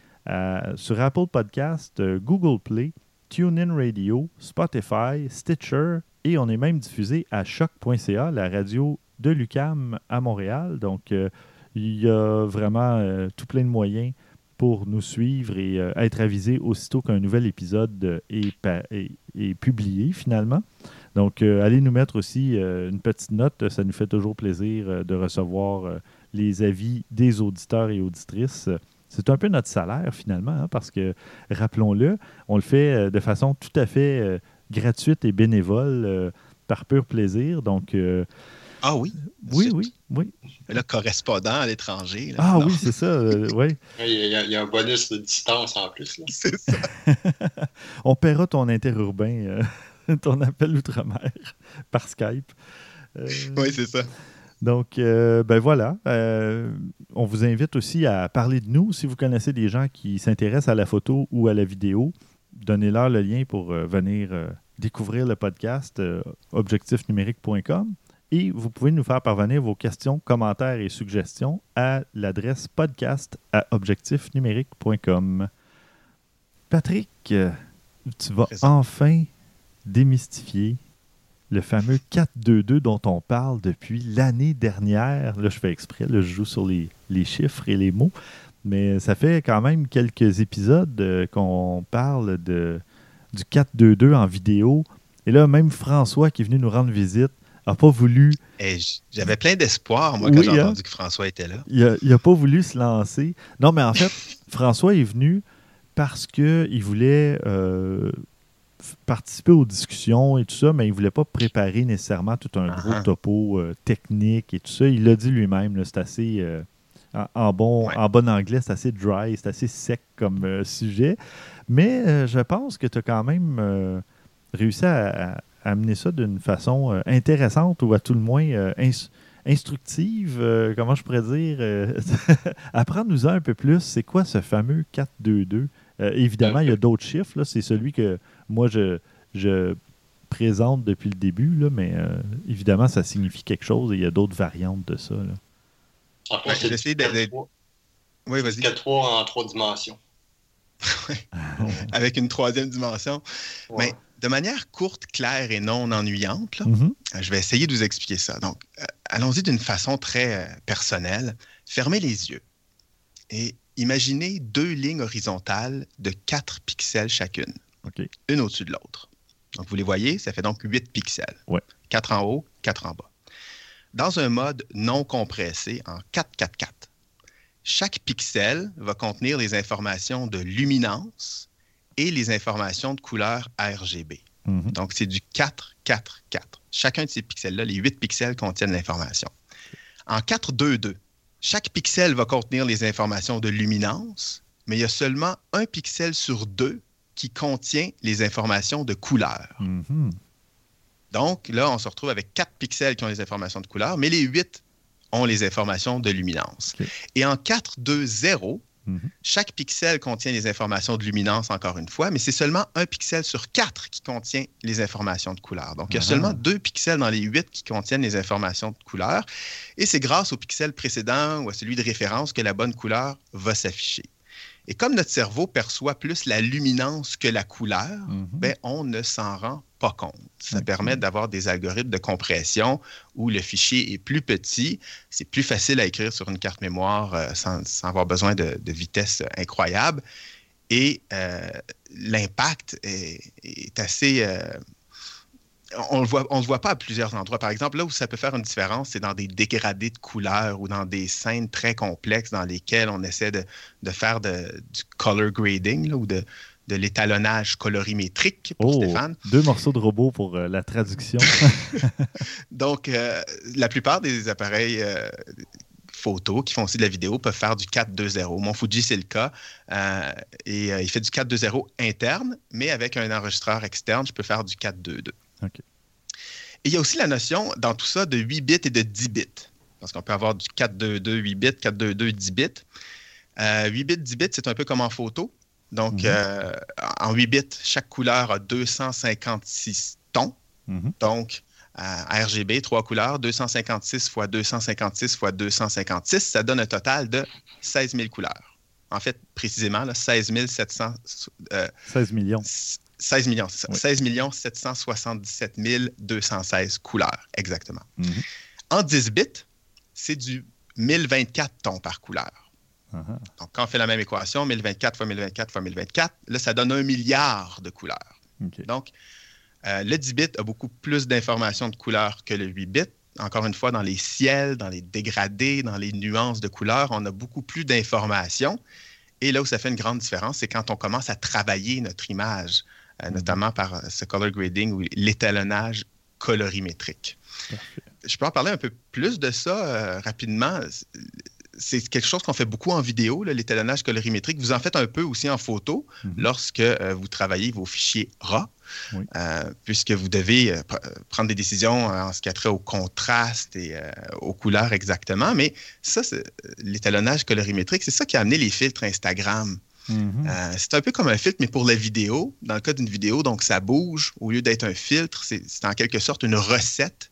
sur Apple Podcast, Google Play, TuneIn Radio, Spotify, Stitcher et on est même diffusé à choc.ca, la radio de l'UCAM à Montréal. Donc, euh, il y a vraiment euh, tout plein de moyens pour nous suivre et euh, être avisé aussitôt qu'un nouvel épisode est, publié finalement. Donc, allez nous mettre aussi une petite note. Ça nous fait toujours plaisir de recevoir les avis des auditeurs et auditrices. C'est un peu notre salaire finalement, hein, parce que, rappelons-le, on le fait de façon tout à fait gratuite et bénévole, par pur plaisir. Donc, ah oui? Oui, oui, oui. Le correspondant à l'étranger. Ah oui, c'est ça, euh, oui. Il y, a, un bonus de distance en plus. C'est ça. On paiera ton interurbain, euh, ton appel outre-mer par Skype. Euh, oui, c'est ça. Donc, ben voilà. on vous invite aussi à parler de nous. Si vous connaissez des gens qui s'intéressent à la photo ou à la vidéo, donnez-leur le lien pour venir découvrir le podcast objectifnumérique.com. Et vous pouvez nous faire parvenir vos questions, commentaires et suggestions à l'adresse podcast à objectifnumérique.com. Patrick, tu vas enfin démystifier le fameux 4-2-2 dont on parle depuis l'année dernière. Là, je fais exprès, là, je joue sur les, chiffres et les mots, mais ça fait quand même quelques épisodes euh, qu'on parle de, du 4-2-2 en vidéo. Et là, même François qui est venu nous rendre visite n'a pas voulu. J'avais plein d'espoir, moi, quand j'ai hein? entendu que François était là. Il n'a pas voulu se lancer. Non, mais en fait, François est venu parce qu'il voulait euh, participer aux discussions et tout ça, mais il ne voulait pas préparer nécessairement tout un gros uh-huh. topo euh, technique et tout ça. Il l'a dit lui-même, c'est assez. Euh, en, bon, en bon anglais, c'est assez dry, c'est assez sec comme sujet. Mais je pense que tu as quand même réussi à, amener ça d'une façon euh, intéressante ou à tout le moins euh, instructive, euh, comment je pourrais dire, apprends-nous un peu plus, c'est quoi ce fameux 4-2-2? évidemment, il y a d'autres chiffres, c'est celui que moi je, je présente depuis le début, là, mais évidemment, ça signifie quelque chose et il y a d'autres variantes de ça. Là. En fait, c'est 4-3 oui, en trois dimensions. Avec une troisième dimension. Mais de manière courte, claire et non ennuyante, mm-hmm. je vais essayer de vous expliquer ça. Donc, euh, allons-y d'une façon très euh, personnelle. Fermez les yeux et imaginez deux lignes horizontales de 4 pixels chacune, une au-dessus de l'autre. Donc, vous les voyez, ça fait donc 8 pixels. Ouais. 4 en haut, 4 en bas. Dans un mode non compressé en 4-4-4, chaque pixel va contenir les informations de luminance, et les informations de couleur RGB. Mhm. Donc, c'est du 4, 4, 4. Chacun de ces pixels-là, les 8 pixels contiennent l'information. En 4, 2, 2, chaque pixel va contenir les informations de luminance, mais il y a seulement un pixel sur deux qui contient les informations de couleur. Mhm. Donc, là, on se retrouve avec 4 pixels qui ont les informations de couleur, mais les 8 ont les informations de luminance. Et en 4, 2, 0, Mhm. Chaque pixel contient les informations de luminance, encore une fois, mais c'est seulement un pixel sur quatre qui contient les informations de couleur. Donc, il y a ah. seulement deux pixels dans les huit qui contiennent les informations de couleur. Et c'est grâce au pixel précédent ou à celui de référence que la bonne couleur va s'afficher. Et comme notre cerveau perçoit plus la luminance que la couleur, Mhm. ben, on ne s'en rend pas compte. Ça permet d'avoir des algorithmes de compression où le fichier est plus petit, c'est plus facile à écrire sur une carte mémoire euh, sans, sans avoir besoin de, de vitesse incroyable. Et euh, l'impact est, est assez... euh, on ne voit, on le voit pas à plusieurs endroits. Par exemple, là où ça peut faire une différence, c'est dans des dégradés de couleurs ou dans des scènes très complexes dans lesquelles on essaie de, de faire de- du color grading là, ou de, de l'étalonnage colorimétrique pour Oh, Stéphane. deux morceaux de robot pour euh, la traduction. Donc, euh, la plupart des appareils euh, photo qui font aussi de la vidéo peuvent faire du 4.2.0. Mon Fuji, c'est le cas. Euh, et euh, il fait du 4.2.0 interne, mais avec un enregistreur externe, je peux faire du 4.2.2. Et il y a aussi la notion dans tout ça de 8 bits et de 10 bits. Parce qu'on peut avoir du 4.2.2 8 bits, 4.2.2 10 bits. Euh, 8 bits, 10 bits, c'est un peu comme en photo. Donc, Mhm. euh, en 8 bits, chaque couleur a 256 tons. Mhm. Donc, euh, RGB, trois couleurs, 256 fois 256 fois 256, ça donne un total de 16 000 couleurs. En fait, précisément, là, 16 700, euh, 16 millions. 16 millions, c'est ça, Oui. 16 777 216 couleurs, exactement. Mhm. En 10 bits, c'est du 1024 tons par couleur. Ah. Donc, quand on fait la même équation, 1024 fois 1024 fois 1024, là, ça donne un milliard de couleurs. Donc, euh, le 10 bits a beaucoup plus d'informations de couleurs que le 8 bits. Encore une fois, dans les ciels, dans les dégradés, dans les nuances de couleurs, on a beaucoup plus d'informations. Et là où ça fait une grande différence, c'est quand on commence à travailler notre image, euh, notamment par euh, ce color grading ou l'étalonnage colorimétrique. Parfait. Je peux en parler un peu plus de ça euh, rapidement. C'est quelque chose qu'on fait beaucoup en vidéo, l'étalonnage colorimétrique. Vous en faites un peu aussi en photo Mhm. lorsque euh, vous travaillez vos fichiers RAW, Oui. puisque vous devez pr- prendre des décisions en ce qui a trait au contraste et aux couleurs exactement. Mais ça, l'étalonnage colorimétrique, c'est ça qui a amené les filtres Instagram. Mhm. Euh, c'est un peu comme un filtre, mais pour la vidéo. Dans le cas d'une vidéo, donc ça bouge. Au lieu d'être un filtre, c'est c'est en quelque sorte une recette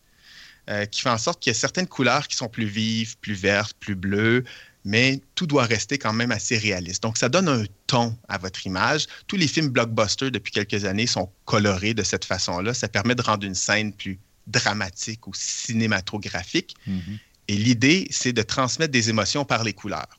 euh, qui fait en sorte qu'il y a certaines couleurs qui sont plus vives, plus vertes, plus bleues, mais tout doit rester quand même assez réaliste. Donc ça donne un ton à votre image. Tous les films blockbusters depuis quelques années sont colorés de cette façon-là. Ça permet de rendre une scène plus dramatique ou cinématographique. Mhm. Et l'idée, c'est de transmettre des émotions par les couleurs.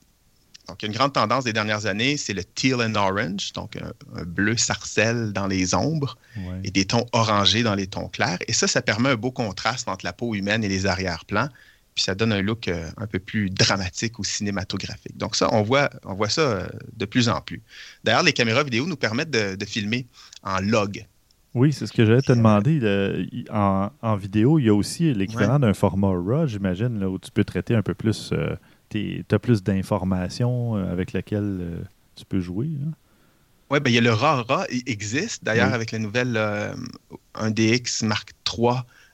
Donc, une grande tendance des dernières années, c'est le teal and orange, donc un, un bleu sarcelle dans les ombres Ouais. et des tons orangés dans les tons clairs. Et ça, ça permet un beau contraste entre la peau humaine et les arrière-plans. Puis ça donne un look euh, un peu plus dramatique ou cinématographique. Donc ça, on voit, on voit ça euh, de plus en plus. D'ailleurs, les caméras vidéo nous permettent de, de filmer en log. Oui, c'est ce que j'allais te demander. le- y- en, en vidéo, il y a aussi l'équivalent d'un format RAW, j'imagine, là, où tu peux traiter un peu plus. Tu as plus d'informations euh, avec lesquelles euh, tu peux jouer. hein? Oui, ben, il y a le RAW, il existe. D'ailleurs, Oui. avec la nouvelle euh, 1DX Mark III,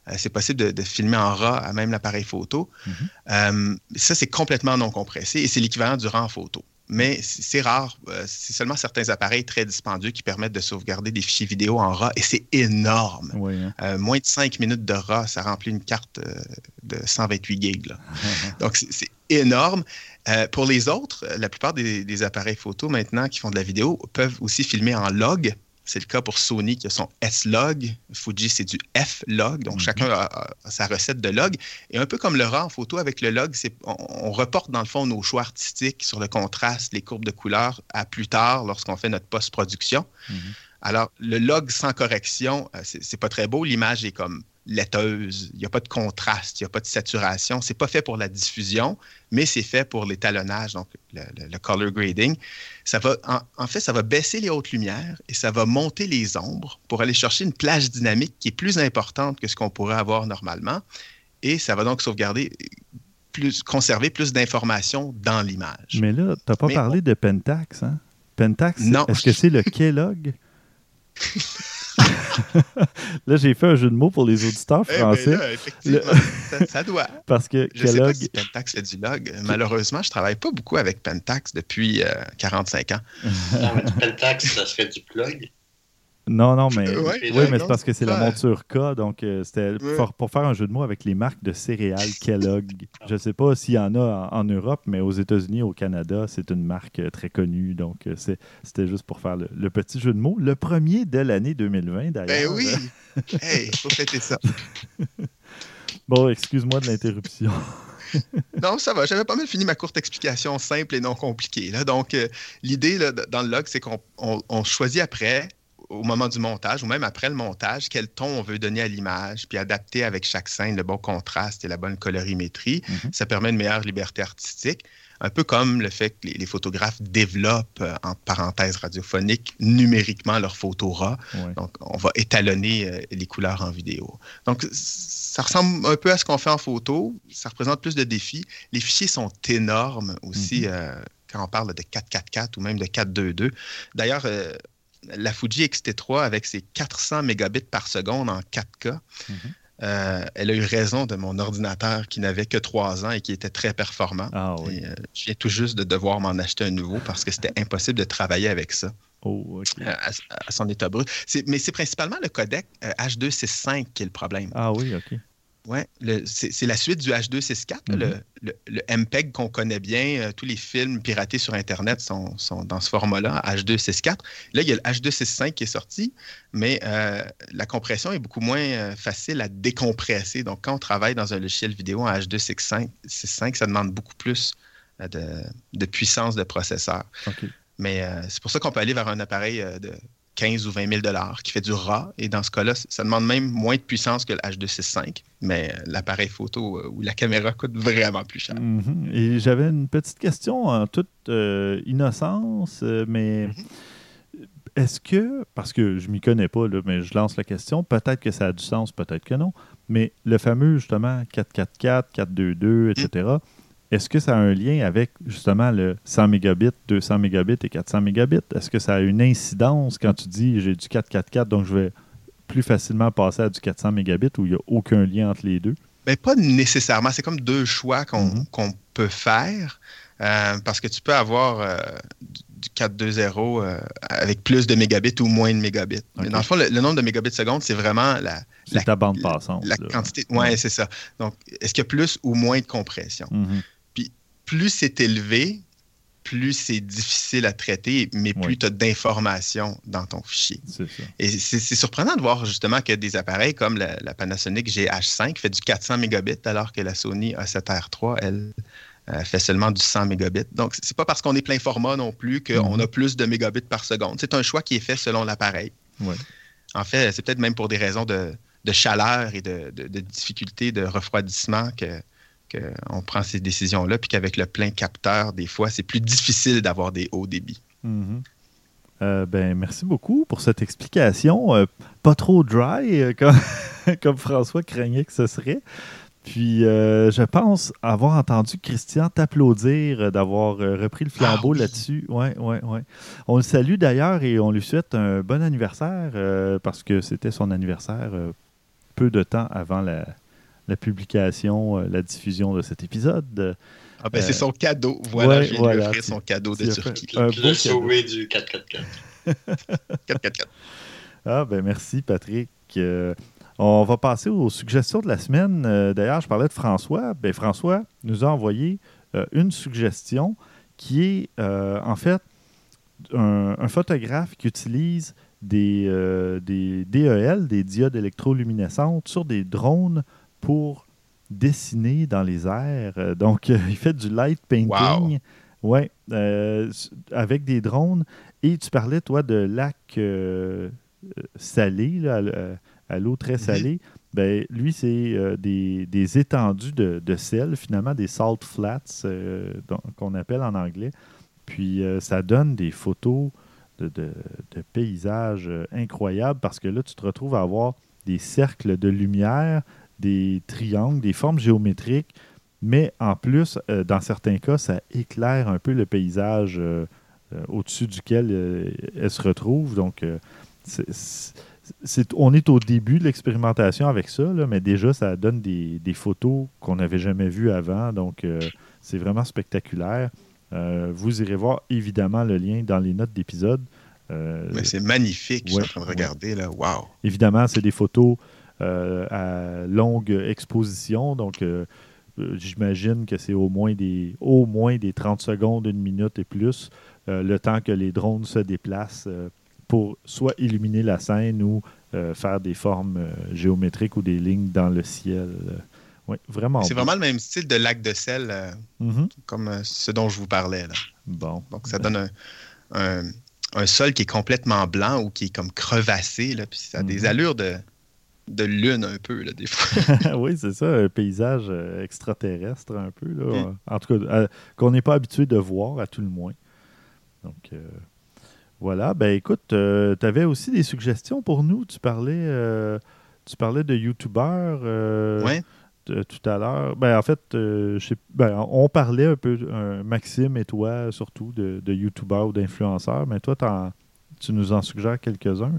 euh, c'est possible de, de filmer en RAW à même l'appareil photo. Mhm. Euh, ça, c'est complètement non compressé et c'est l'équivalent du RAW en photo. Mais c'est rare. euh, c'est seulement certains appareils très dispendieux qui permettent de sauvegarder des fichiers vidéo en RAW et c'est énorme. Oui, hein. Euh, moins de 5 minutes de RAW, ça remplit une carte euh, de 128 gigs. Donc, c'est- énorme. Euh, pour les autres, la plupart des, des appareils photo maintenant qui font de la vidéo peuvent aussi filmer en log. C'est le cas pour Sony qui a son S-Log. Fuji, c'est du F-Log. Donc, Mhm. chacun a, sa recette de log. Et un peu comme le RAW en photo avec le log, on, on reporte dans le fond nos choix artistiques sur le contraste, les courbes de couleurs à plus tard lorsqu'on fait notre post-production. Mhm. Alors, le log sans correction, euh, c'est pas très beau. L'image est comme laiteuse. Il n'y a pas de contraste, il n'y a pas de saturation. C'est pas fait pour la diffusion, mais c'est fait pour l'étalonnage, donc le, le- le color grading. Ça va, en, en fait, ça va baisser les hautes lumières et ça va monter les ombres pour aller chercher une plage dynamique qui est plus importante que ce qu'on pourrait avoir normalement. Et ça va donc sauvegarder, plus, conserver plus d'informations dans l'image. Mais là, tu n'as pas Mais parlé de Pentax. Hein? Pentax, Non. est-ce que c'est le Kellogg? là, j'ai fait un jeu de mots pour les auditeurs Eh ben français là, effectivement, ça, ça doit. parce que Je sais Kellogg, pas si Pentax fait du log. Malheureusement, je travaille pas beaucoup avec Pentax depuis euh, 45 ans. Non, mais du Pentax, ça serait du plug. Non, non, mais, Ouais, oui, mais c'est parce que c'est la monture K, donc euh, c'était Ouais. pour, pour faire un jeu de mots avec les marques de céréales Kellogg. Je ne sais pas s'il y en a en, en Europe, mais aux États-Unis, au Canada, c'est une marque euh, très connue. Donc, euh, c'est- c'était juste pour faire le, le petit jeu de mots. Le premier de l'année 2020, Ben d'ailleurs. oui! hey, faut fêter ça. Bon, excuse-moi de l'interruption. Non, ça va. J'avais pas mal fini ma courte explication simple et non compliquée. Là. Donc, euh, l'idée dans le log, c'est qu'on on- on choisit après, au moment du montage, ou même après le montage, quel ton on veut donner à l'image, puis adapter avec chaque scène le bon contraste et la bonne colorimétrie. Mhm. Ça permet une meilleure liberté artistique. Un peu comme le fait que les, les photographes développent, euh, en parenthèse radiophonique, numériquement leurs photos RAW. Ouais. Donc, on va étalonner euh, les couleurs en vidéo. Donc, ça ressemble un peu à ce qu'on fait en photo. Ça représente plus de défis. Les fichiers sont énormes aussi Mhm. euh, quand on parle de 444 ou même de 422. D'ailleurs, euh, la Fuji X-T3 avec ses 400 mégabits par seconde en 4K, Mhm. euh, elle a eu raison de mon ordinateur qui n'avait que 3 ans et qui était très performant. Ah oui. Et, euh, je viens tout juste de devoir m'en acheter un nouveau parce que c'était impossible de travailler avec ça Oh, euh, à, à son état brut. Mais c'est principalement le codec euh, H265 qui est le problème. Ah oui, OK. Ouais, c'est la suite du H264, là, Mhm. le, le- le MPEG qu'on connaît bien. euh, tous les films piratés sur Internet sont, sont dans ce format-là, H264. Là, il y a le H265 qui est sorti, mais euh, la compression est beaucoup moins euh, facile à décompresser. Donc, quand on travaille dans un logiciel vidéo en H265, 65, ça demande beaucoup plus de, de puissance de processeur. Mais c'est pour ça qu'on peut aller vers un appareil de 15 ou 20 000 dollars qui fait du RAW. Et dans ce cas-là, ça demande même moins de puissance que le H265. Mais euh, l'appareil photo euh, ou la caméra coûte vraiment plus cher. Mhm. Et j'avais une petite question en toute euh, innocence, mais Mhm. est-ce que, parce que je m'y connais pas, là, mais je lance la question, peut-être que ça a du sens, peut-être que non, mais le fameux justement 444, 422, etc., est-ce que ça a un lien avec justement le 100 mégabits, 200 mégabits et 400 mégabits? Est-ce que ça a une incidence quand tu dis j'ai du 444, donc je vais plus facilement passer à du 400 mégabits ou il n'y a aucun lien entre les deux? Ben, pas nécessairement. C'est comme deux choix qu'on Mhm. qu'on peut faire. euh, parce que tu peux avoir euh, du du 4.2.0 euh, avec plus de mégabits ou moins de mégabits. Mais dans le fond, le, le nombre de mégabits seconde, c'est vraiment la, La- ta bande passante. la quantité. Oui, Ouais. c'est ça. Donc, est-ce qu'il y a plus ou moins de compression? Mhm. Plus c'est élevé, plus c'est difficile à traiter, mais plus Oui. tu as d'informations dans ton fichier. C'est ça. Et c'est surprenant de voir justement que des appareils comme la, la Panasonic GH5 fait du 400 mégabits, alors que la Sony A7R3, elle, euh, fait seulement du 100 mégabits. Donc, c'est pas parce qu'on est plein format non plus qu'on Mhm. a plus de mégabits par seconde. C'est un choix qui est fait selon l'appareil. En fait, c'est peut-être même pour des raisons de, de chaleur et de, de, de difficulté de refroidissement que qu'on prend ces décisions-là, puis qu'avec le plein capteur, des fois, c'est plus difficile d'avoir des hauts débits. Mhm. Euh, ben, merci beaucoup pour cette explication. Euh, pas trop dry, euh, comme, comme François craignait que ce serait. Puis, euh, je pense avoir entendu Christian t'applaudir d'avoir repris le flambeau Ah oui. là-dessus. Ouais, ouais, ouais. On le salue d'ailleurs et on lui souhaite un bon anniversaire euh, parce que c'était son anniversaire euh, peu de temps avant la, la publication, euh, la diffusion de cet épisode. Ah ben, Euh, c'est son cadeau. Voilà, ouais, je viens voilà, lui offrir son cadeau de Turquie. Un Je beau l'ai sauvé du 444. 444. Ah, ben merci, Patrick. Euh, on va passer aux suggestions de la semaine. Euh, D'ailleurs, je parlais de François. Ben, François nous a envoyé euh, une suggestion qui est, euh, en fait, un, un photographe qui utilise des, euh, des DEL, des diodes électroluminescentes, sur des drones pour dessiner dans les airs. Euh, donc, euh, il fait du light painting. Ouais, euh, avec des drones. Et tu parlais, toi, de lac euh, salé, là, à l'eau très salée. Ben, lui, c'est euh, des, des étendues de, de sel, finalement, des salt flats qu'on appelle en anglais. Puis ça donne des photos de, de- de paysages incroyables parce que là, tu te retrouves à avoir des cercles de lumière, des triangles, des formes géométriques, mais en plus, euh, dans certains cas, ça éclaire un peu le paysage euh, euh, au-dessus duquel elle se retrouve. Donc, on est au début de l'expérimentation avec ça, là, mais déjà, ça donne des, des photos qu'on n'avait jamais vues avant. Donc, c'est vraiment spectaculaire. Euh, vous irez voir évidemment le lien dans les notes d'épisode. Mais c'est magnifique, je suis en train de regarder, là. Wow! Évidemment, c'est des photos à longue exposition, donc j'imagine que c'est au moins des au moins des 30 secondes, une minute et plus, le temps que les drones se déplacent pour soit illuminer la scène ou euh, faire des formes euh, géométriques ou des lignes dans le ciel. oui, vraiment. C'est vraiment le même style de lac de sel, mm-hmm. comme euh, ce dont je vous parlais. Là. Bon. Donc, ça donne un, un, sol qui est complètement blanc ou qui est comme crevassé, là, puis ça a des mm-hmm. allures de, de lune un peu, là, des fois. oui, c'est ça, un paysage extraterrestre un peu. Là. En tout cas, qu'on n'est pas habitué de voir, à tout le moins. Donc, voilà, ben écoute, euh, tu avais aussi des suggestions pour nous. Tu parlais, euh, tu parlais de YouTubeurs euh, tout à l'heure. Ben, en fait, ben, on parlait un peu, Maxime et toi surtout, de, de YouTubeurs ou d'influenceurs, mais toi, tu nous en suggères quelques-uns.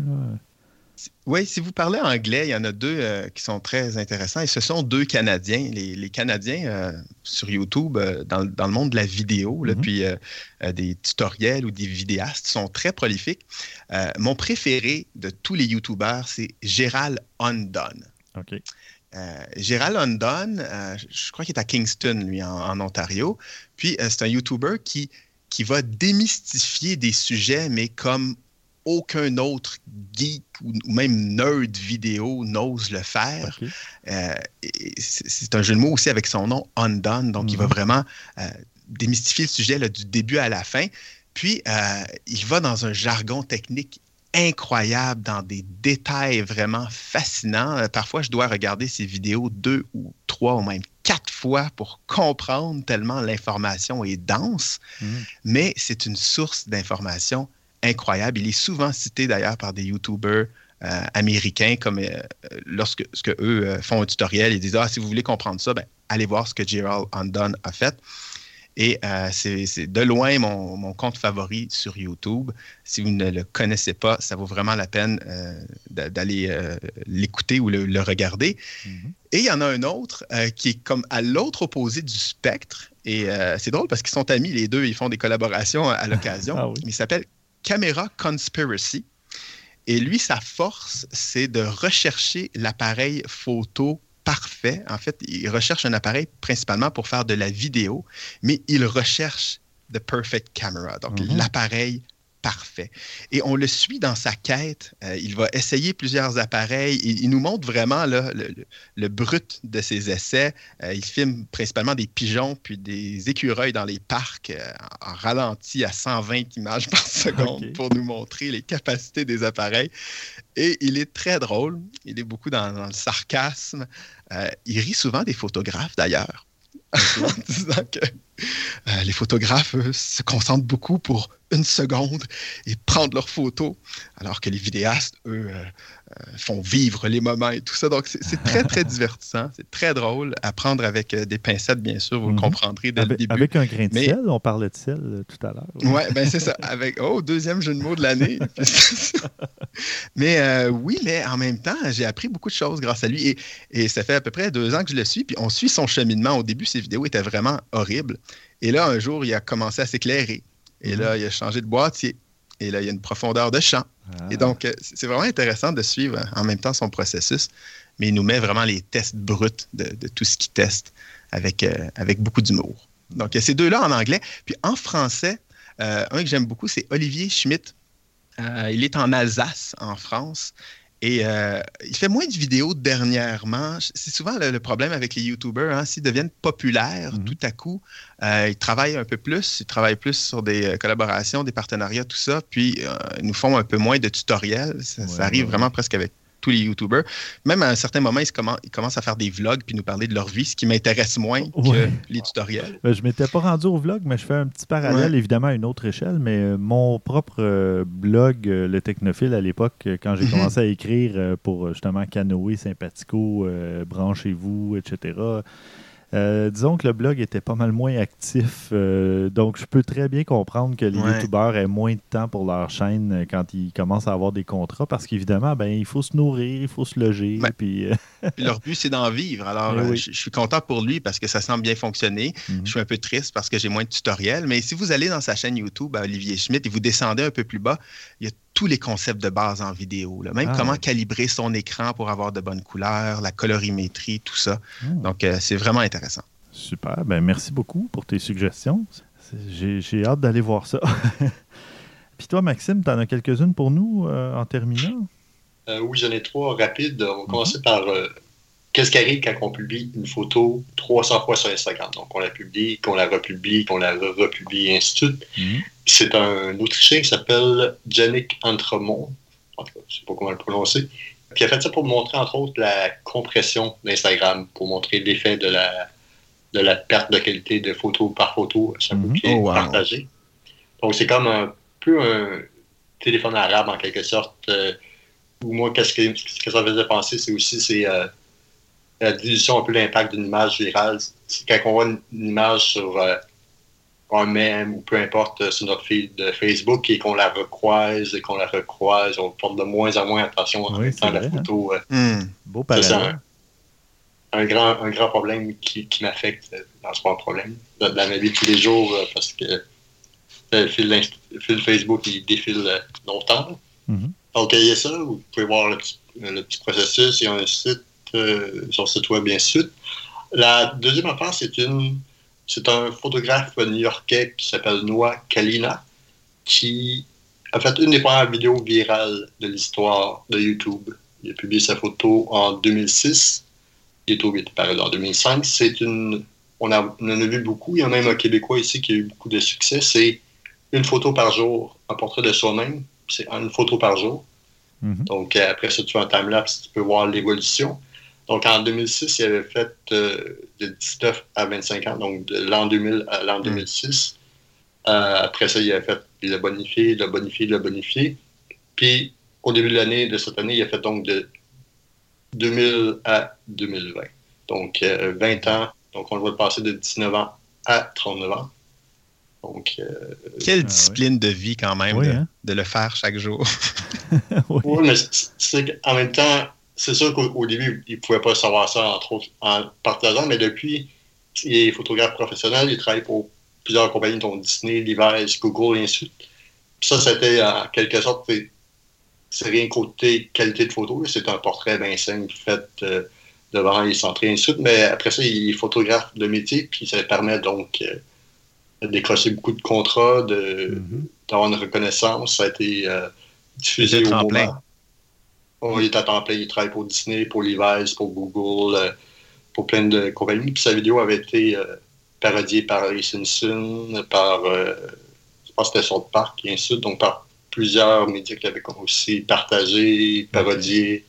Oui, si vous parlez anglais, il y en a deux euh, qui sont très intéressants et ce sont deux Canadiens. Les, Canadiens euh, sur YouTube, euh, dans, le monde de la vidéo, mm-hmm. puis des tutoriels ou des vidéastes sont très prolifiques. mon préféré de tous les YouTubers, c'est Gérald Undone. OK. Gérald Undone, je crois qu'il est à Kingston, lui, en, Ontario. Puis c'est un YouTuber qui, qui va démystifier des sujets, mais comme aucun autre geek ou même nerd vidéo n'ose le faire. Euh, c'est un jeu de mots aussi avec son nom, Undone. Donc, il va mhm. vraiment euh, démystifier le sujet du début à la fin. Puis, euh, il va dans un jargon technique incroyable, dans des détails vraiment fascinants. parfois, je dois regarder ces vidéos deux ou trois ou même quatre fois pour comprendre tellement l'information est dense. Mhm. Mais c'est une source d'information incroyable. Il est souvent cité d'ailleurs par des YouTubers euh, américains, comme euh, lorsque, eux euh, font un tutoriel, ils disent Ah, si vous voulez comprendre ça, ben, allez voir ce que Gerald Undone a fait. Et c'est de loin mon, compte favori sur YouTube. Si vous ne le connaissez pas, ça vaut vraiment la peine d'aller l'écouter ou le, regarder. Mm-hmm. Et il y en a un autre qui est comme à l'autre opposé du spectre. Et c'est drôle parce qu'ils sont amis, les deux, ils font des collaborations à, l'occasion. Ah il s'appelle Camera Conspiracy. Et lui, sa force, c'est de rechercher l'appareil photo parfait. En fait, il recherche un appareil principalement pour faire de la vidéo, mais il recherche the perfect camera, donc mm-hmm. l'appareil parfait. Et on le suit dans sa quête. Euh, il va essayer plusieurs appareils. Il, il nous montre vraiment le, le, brut de ses essais. Euh, il filme principalement des pigeons puis des écureuils dans les parcs euh, en ralenti à 120 images par seconde pour nous montrer les capacités des appareils. Et il est très drôle. Il est beaucoup dans, dans le sarcasme. il rit souvent des photographes d'ailleurs. en disant que les photographes se concentrent beaucoup pour une seconde et prendre leurs photos, alors que les vidéastes, eux, euh, euh, font vivre les moments et tout ça. Donc, c'est très, très divertissant. C'est très drôle à prendre avec des pincettes, bien sûr, vous le mhm. comprendrez dès avec, le début. Avec un grain de sel, on parlait de sel tout à l'heure. Oui, ben c'est ça. Avec, oh, deuxième jeu de mots de l'année. mais oui, mais en même temps, j'ai appris beaucoup de choses grâce à lui. Et, et ça fait à peu près deux ans que je le suis, puis on suit son cheminement. Au début, ses vidéos étaient vraiment horribles. Et là, un jour, il a commencé à s'éclairer. Et là, il a changé de boîtier. Et là, il y a une profondeur de champ. Et ah. donc, euh, c'est vraiment intéressant de suivre en même temps son processus, mais il nous met vraiment les tests bruts de, tout ce qu'il teste avec, euh, avec beaucoup d'humour. Donc, il y a ces deux-là en anglais. Puis en français, euh, un que j'aime beaucoup, c'est Olivier Schmitt. il est en Alsace, en France. Et euh, il fait moins de vidéos dernièrement. C'est souvent le, problème avec les YouTubers. Hein, S'ils deviennent populaires mhm. tout à coup, euh, ils travaillent un peu plus. Ils travaillent plus sur des euh, collaborations, des partenariats, tout ça. Puis, ils nous font un peu moins de tutoriels. Ça, arrive vraiment presque avec tous les YouTubers. Même à un certain moment, ils, commencent à faire des vlogs puis nous parler de leur vie, ce qui m'intéresse moins que les tutoriels. Ben, je ne m'étais pas rendu au vlog, mais je fais un petit parallèle, évidemment, à une autre échelle. Mais euh, mon propre euh, blog, euh, Le Technophile, à l'époque, quand j'ai mhm. commencé à écrire pour justement Canoë, Sympathico, Branchez-vous, etc., Euh, disons que le blog était pas mal moins actif, euh, donc je peux très bien comprendre que les youtubeurs aient moins de temps pour leur chaîne euh, quand ils commencent à avoir des contrats, parce qu'évidemment, ben, il faut se nourrir, il faut se loger. puis, leur but, c'est d'en vivre. Alors, eh je, suis content pour lui parce que ça semble bien fonctionner. Mhm. Je suis un peu triste parce que j'ai moins de tutoriels, mais si vous allez dans sa chaîne YouTube, Olivier Schmidt, et vous descendez un peu plus bas, il y a tous les concepts de base en vidéo. Même ah, comment calibrer son écran pour avoir de bonnes couleurs, la colorimétrie, tout ça. Ah. Donc, euh, c'est vraiment intéressant. Super. Ben, merci beaucoup pour tes suggestions. J'ai hâte d'aller voir ça. Puis toi, Maxime, tu en as quelques-unes pour nous euh, en terminant? Euh, oui, j'en ai trois rapides. On va commencer par qu'est-ce qui arrive quand on publie une photo 300 fois sur Instagram? Donc, on la publie, qu'on la republie, qu'on la republie, et ainsi de suite. Mhm. C'est un Autrichien qui s'appelle Yannick Entremont. En tout cas, je ne sais pas comment le prononcer. Puis il a fait ça pour montrer, entre autres, la compression d'Instagram, pour montrer l'effet de la, de la perte de qualité de photo par photo sur un mm partagé. Donc, c'est comme un peu un téléphone arabe, en quelque sorte. Euh, ou moi, qu'est-ce que, ce que ça faisait penser, c'est aussi c'est, euh, la dilution un peu l'impact d'une image virale. C'est quand on voit une, image sur euh, un mème ou peu importe euh, sur notre fil de Facebook et qu'on la recroise et qu'on la recroise, on porte de moins en moins attention à la photo. Hein. Euh, hmm. Beau parallèle. Un, grand, un grand problème qui, qui m'affecte, dans ce problème, dans, ma vie de tous les jours, parce que le fil, fil, Facebook, il défile longtemps. Mm-hmm. Donc, il y a ça, vous pouvez voir le petit, le petit processus, il y a un site euh, sur ce site web, bien sûr. La deuxième affaire, c'est une c'est un photographe new-yorkais qui s'appelle Noah Kalina, qui a fait une des premières vidéos virales de l'histoire de YouTube. Il a publié sa photo en 2006. YouTube est paru en 2005. C'est une, on, a, on en a vu beaucoup. Il y a même un Québécois ici qui a eu beaucoup de succès. C'est une photo par jour, un portrait de soi-même. C'est une photo par jour. Mm-hmm. Donc, après ça, tu fais un time-lapse, tu peux voir l'évolution. Donc, en 2006, il avait fait euh, de 19 à 25 ans, donc de l'an 2000 à l'an 2006. Hmm. Euh, après ça, il a fait, il a bonifié, il a bonifié, il a bonifié. Puis, au début de l'année, de cette année, il a fait donc de 2000 à 2020. Donc, 20 euh, ans. Donc, on le voit passer de 19 ans à 39 ans. Donc, Quelle ah discipline de vie quand même hein? de, le faire chaque jour. oui. oui, mais c'est en même temps, c'est sûr qu'au début, il ne pouvait pas savoir ça, entre autres, en partageant, mais depuis, il est photographe professionnel, il travaille pour plusieurs compagnies, dont Disney, Levi's, Google, et ainsi de suite. ça, c'était en quelque sorte, c'est rien côté qualité de photo, c'est un portrait bien simple fait euh, devant, il est centré, et ainsi de suite, mais après ça, il est photographe de métier, puis ça permet donc euh, de décrocher beaucoup de contrats, mm-hmm. d'avoir une reconnaissance. Ça a été euh, diffusé au moment. Oh, il est à temps plein, il travaille pour Disney, pour Levi's, pour Google, euh, pour plein de compagnies. Puis sa vidéo avait été euh, parodiée par Ray Simpson, par, euh, je pense que c'était South Park, et ainsi de suite, donc par plusieurs médias qui avaient aussi partagé, parodié,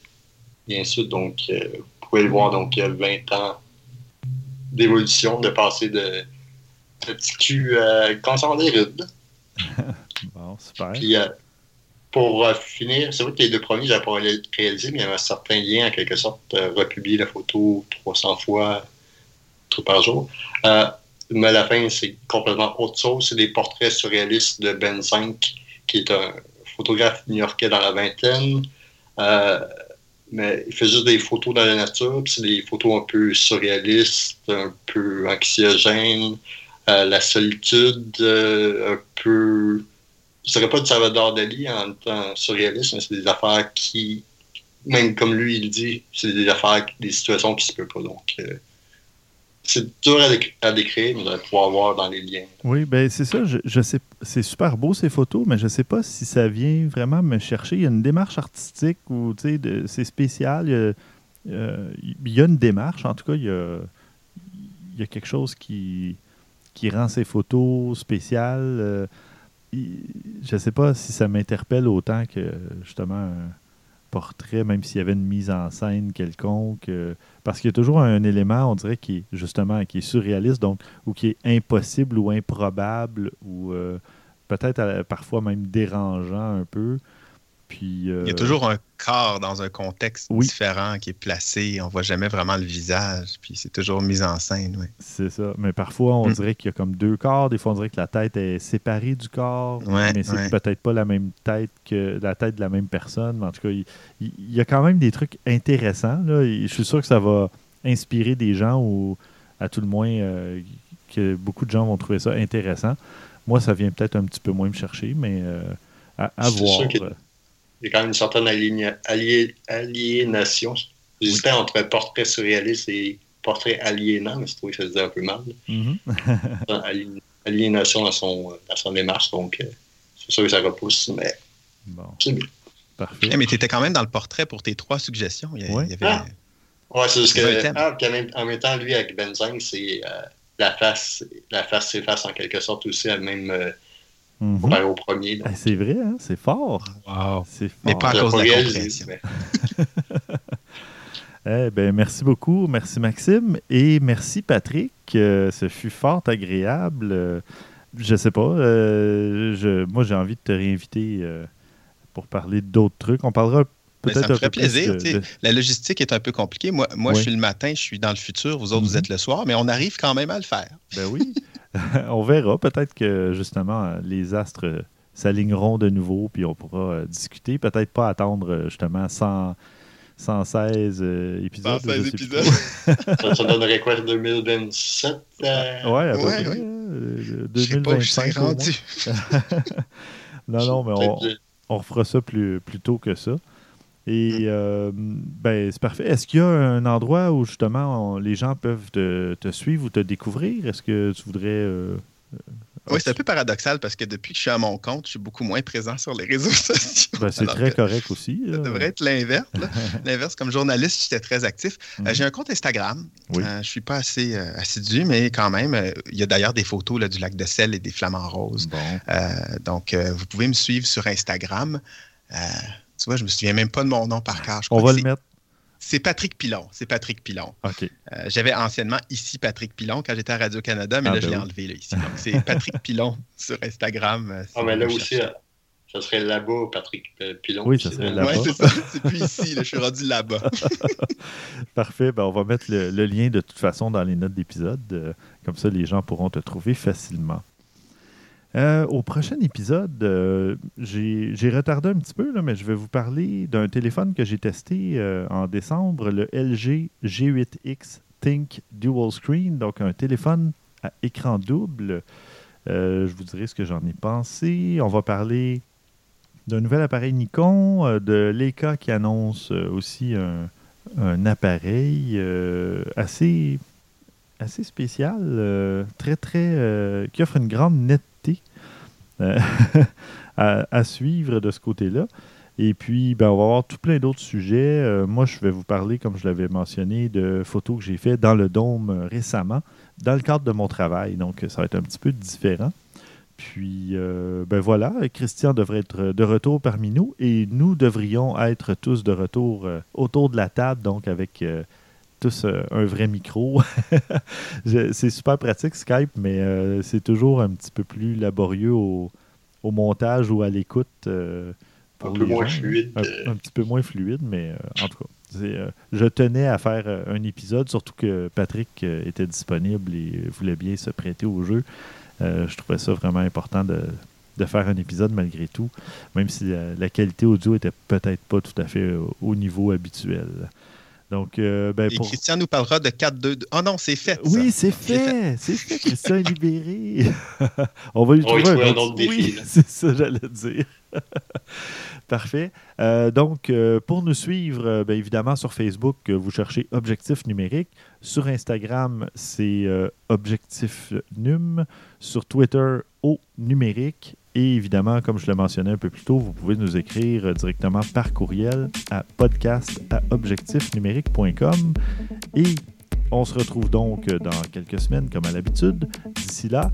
et ainsi de suite. Donc, vous pouvez le voir, donc il y a 20 ans d'évolution, de passer de, petit cul à cancer des rides. bon, super. Puis, pour euh, finir, c'est vrai que les deux premiers, j'avais pas réalisé, mais il y avait un certain lien, en quelque sorte, euh, republier la photo 300 fois par jour. Euh, mais à la fin, c'est complètement autre chose. C'est des portraits surréalistes de Ben Zink, qui est un photographe new-yorkais dans la vingtaine. mais il fait juste des photos dans la nature, c'est des photos un peu surréalistes, un peu anxiogènes. la solitude, un peu je ne serais pas de Salvador Dali en temps surréaliste, mais c'est des affaires qui, même comme lui il dit, c'est des affaires, des situations qui se peuvent pas. Donc, euh, c'est dur à, décrire, mais on va pouvoir voir dans les liens. Oui, ben c'est ça. Je, sais, c'est super beau ces photos, mais je ne sais pas si ça vient vraiment me chercher. Il y a une démarche artistique ou c'est spécial. Il y, a, une démarche, en tout cas, il y a, il y a quelque chose qui, qui rend ces photos spéciales. Euh, je ne sais pas si ça m'interpelle autant que justement un portrait, même s'il y avait une mise en scène quelconque. Euh, parce qu'il y a toujours un, élément, on dirait, qui est justement qui est surréaliste, donc, ou qui est impossible ou improbable, ou euh, peut-être parfois même dérangeant un peu. Puis, euh, Il y a toujours un corps dans un contexte Oui. différent qui est placé. On voit jamais vraiment le visage. Puis c'est toujours mis en scène. Oui. C'est ça. Mais parfois, on Mm. dirait qu'il y a comme deux corps. Des fois, on dirait que la tête est séparée du corps. Ouais, mais c'est ouais. peut-être pas la même tête que la tête de la même personne. Mais en tout cas, il, y a quand même des trucs intéressants. Là. Je suis sûr que ça va inspirer des gens ou à tout le moins euh, que beaucoup de gens vont trouver ça intéressant. Moi, ça vient peut-être un petit peu moins me chercher, mais euh, à, sûr Il y a quand même une certaine aliéna- alié- aliénation. J'hésitais entre portrait surréaliste et portrait aliénant, mais je trouvais que ça se disait un peu mal. Mhm. Ali- Aliénation dans son, dans son démarche, donc euh, c'est sûr que ça repousse, mais Bon, c'est bien. parfait. Eh, mais tu étais quand même dans le portrait pour tes trois suggestions. Il il y avait... Ah. Ouais, c'est juste que. Ah, en même, en même temps, lui, avec Benzine, c'est euh, la face, la face s'efface en quelque sorte aussi, à même euh, Mhm. comparé au premier. donc. Eh, C'est vrai, hein? c'est fort. Wow. C'est fort. Mais pas à cause de la mais- Eh ben, merci beaucoup. Merci Maxime. Et merci Patrick. Euh, ce fut fort agréable. Euh, je sais pas. euh, je, moi, j'ai envie de te réinviter euh, pour parler d'autres trucs. On parlera Mais peut-être ça me ferait plaisir. de- de- La logistique est un peu compliquée. Moi, moi Oui. je suis le matin, je suis dans le futur. Vous autres, vous Mhm. êtes le soir, mais on arrive quand même à le faire. Ben oui. on verra. Peut-être que justement, les astres s'aligneront de nouveau, puis on pourra euh, discuter. Peut-être pas attendre euh, justement 100, 116 euh, épisodes. je sais plus trop. ça, donnerait quoi, 2027 euh, Ouais, à peu Ouais, près. ouais. euh, Je sais pas où je serais 2025 au moins. rendu. Non, non, mais on, on refera ça plus, plus tôt que ça. Et euh, ben, c'est parfait. Est-ce qu'il y a un endroit où justement on- les gens peuvent te, te suivre ou te découvrir? Est-ce que tu voudrais. euh, Oui, c'est un peu paradoxal parce que depuis que je suis à mon compte, je suis beaucoup moins présent sur les réseaux sociaux. ben, c'est très correct aussi. Ça devrait être l'inverse. L'inverse, comme journaliste, j'étais très actif. Euh, Mhm. J'ai un compte Instagram. Oui. Euh, je suis pas assez euh, assidu, mais quand même, euh, il y a d'ailleurs des photos là, du lac de sel et des flamants roses. Bon. Euh, donc, euh, vous pouvez me suivre sur Instagram. Tu vois, je me souviens même pas de mon nom par cœur. Je On va le c'est- mettre. C'est Patrick Pilon. C'est Patrick Pilon. OK. Euh, J'avais anciennement ici Patrick Pilon quand j'étais à Radio-Canada, mais Ah, là, ben je l'ai oui. enlevé là, ici. Donc, c'est Patrick Pilon sur Instagram. euh, si Ah, mais là aussi, euh, ça serait là-bas, Patrick Pilon. Oui, ça serait là-bas. C'est ça. C'est plus ici. là, je suis rendu là-bas. Parfait. Ben, on va mettre le, le lien de toute façon dans les notes d'épisode. comme ça, les gens pourront te trouver facilement. Euh, au prochain épisode, euh, j'ai retardé un petit peu, mais je vais vous parler d'un téléphone que j'ai testé euh, en décembre, le LG G8X Think Dual Screen, donc un téléphone à écran double. Je vous dirai ce que j'en ai pensé. On va parler d'un nouvel appareil Nikon, de Leica qui annonce aussi un, appareil assez, assez spécial, très très qui offre une grande netteté euh, à, suivre de ce côté-là. Et puis, ben, on va avoir tout plein d'autres sujets. Euh, moi, je vais vous parler, comme je l'avais mentionné, de photos que j'ai faites dans le dôme euh, récemment, dans le cadre de mon travail. Donc, ça va être un petit peu différent. Puis, ben voilà, Christian devrait être de retour parmi nous et nous devrions être tous de retour autour de la table, donc avec tous euh, un vrai micro. C'est super pratique Skype, mais euh, c'est toujours un petit peu plus laborieux au, au montage ou à l'écoute. euh, Un peu moins gens, fluide. Un, un petit peu moins fluide, mais en tout cas, je tenais à faire un épisode, surtout que Patrick était disponible et voulait bien se prêter au jeu. Je trouvais ça vraiment important de, de faire un épisode malgré tout, même si la, la qualité audio était peut-être pas tout à fait au niveau habituel. Donc, euh, ben, Et pour... Christian nous parlera de 4-2. Oh non, c'est fait. ça. Oui, c'est fait, c'est fait. Christian est libéré. On va lui trouver un un autre défi, Oui, c'est ça, j'allais dire. Parfait. Euh, donc, euh, pour nous suivre, euh, bien évidemment, sur Facebook, euh, vous cherchez Objectif numérique. Sur Instagram, c'est euh, Objectif Num. Sur Twitter, au numérique. Et évidemment, comme je le mentionnais un peu plus tôt, vous pouvez nous écrire directement par courriel à podcast à objectifnumérique.com. Et on se retrouve donc dans quelques semaines, comme à l'habitude. D'ici là,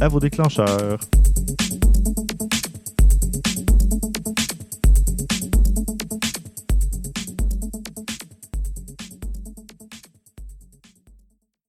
à vos déclencheurs.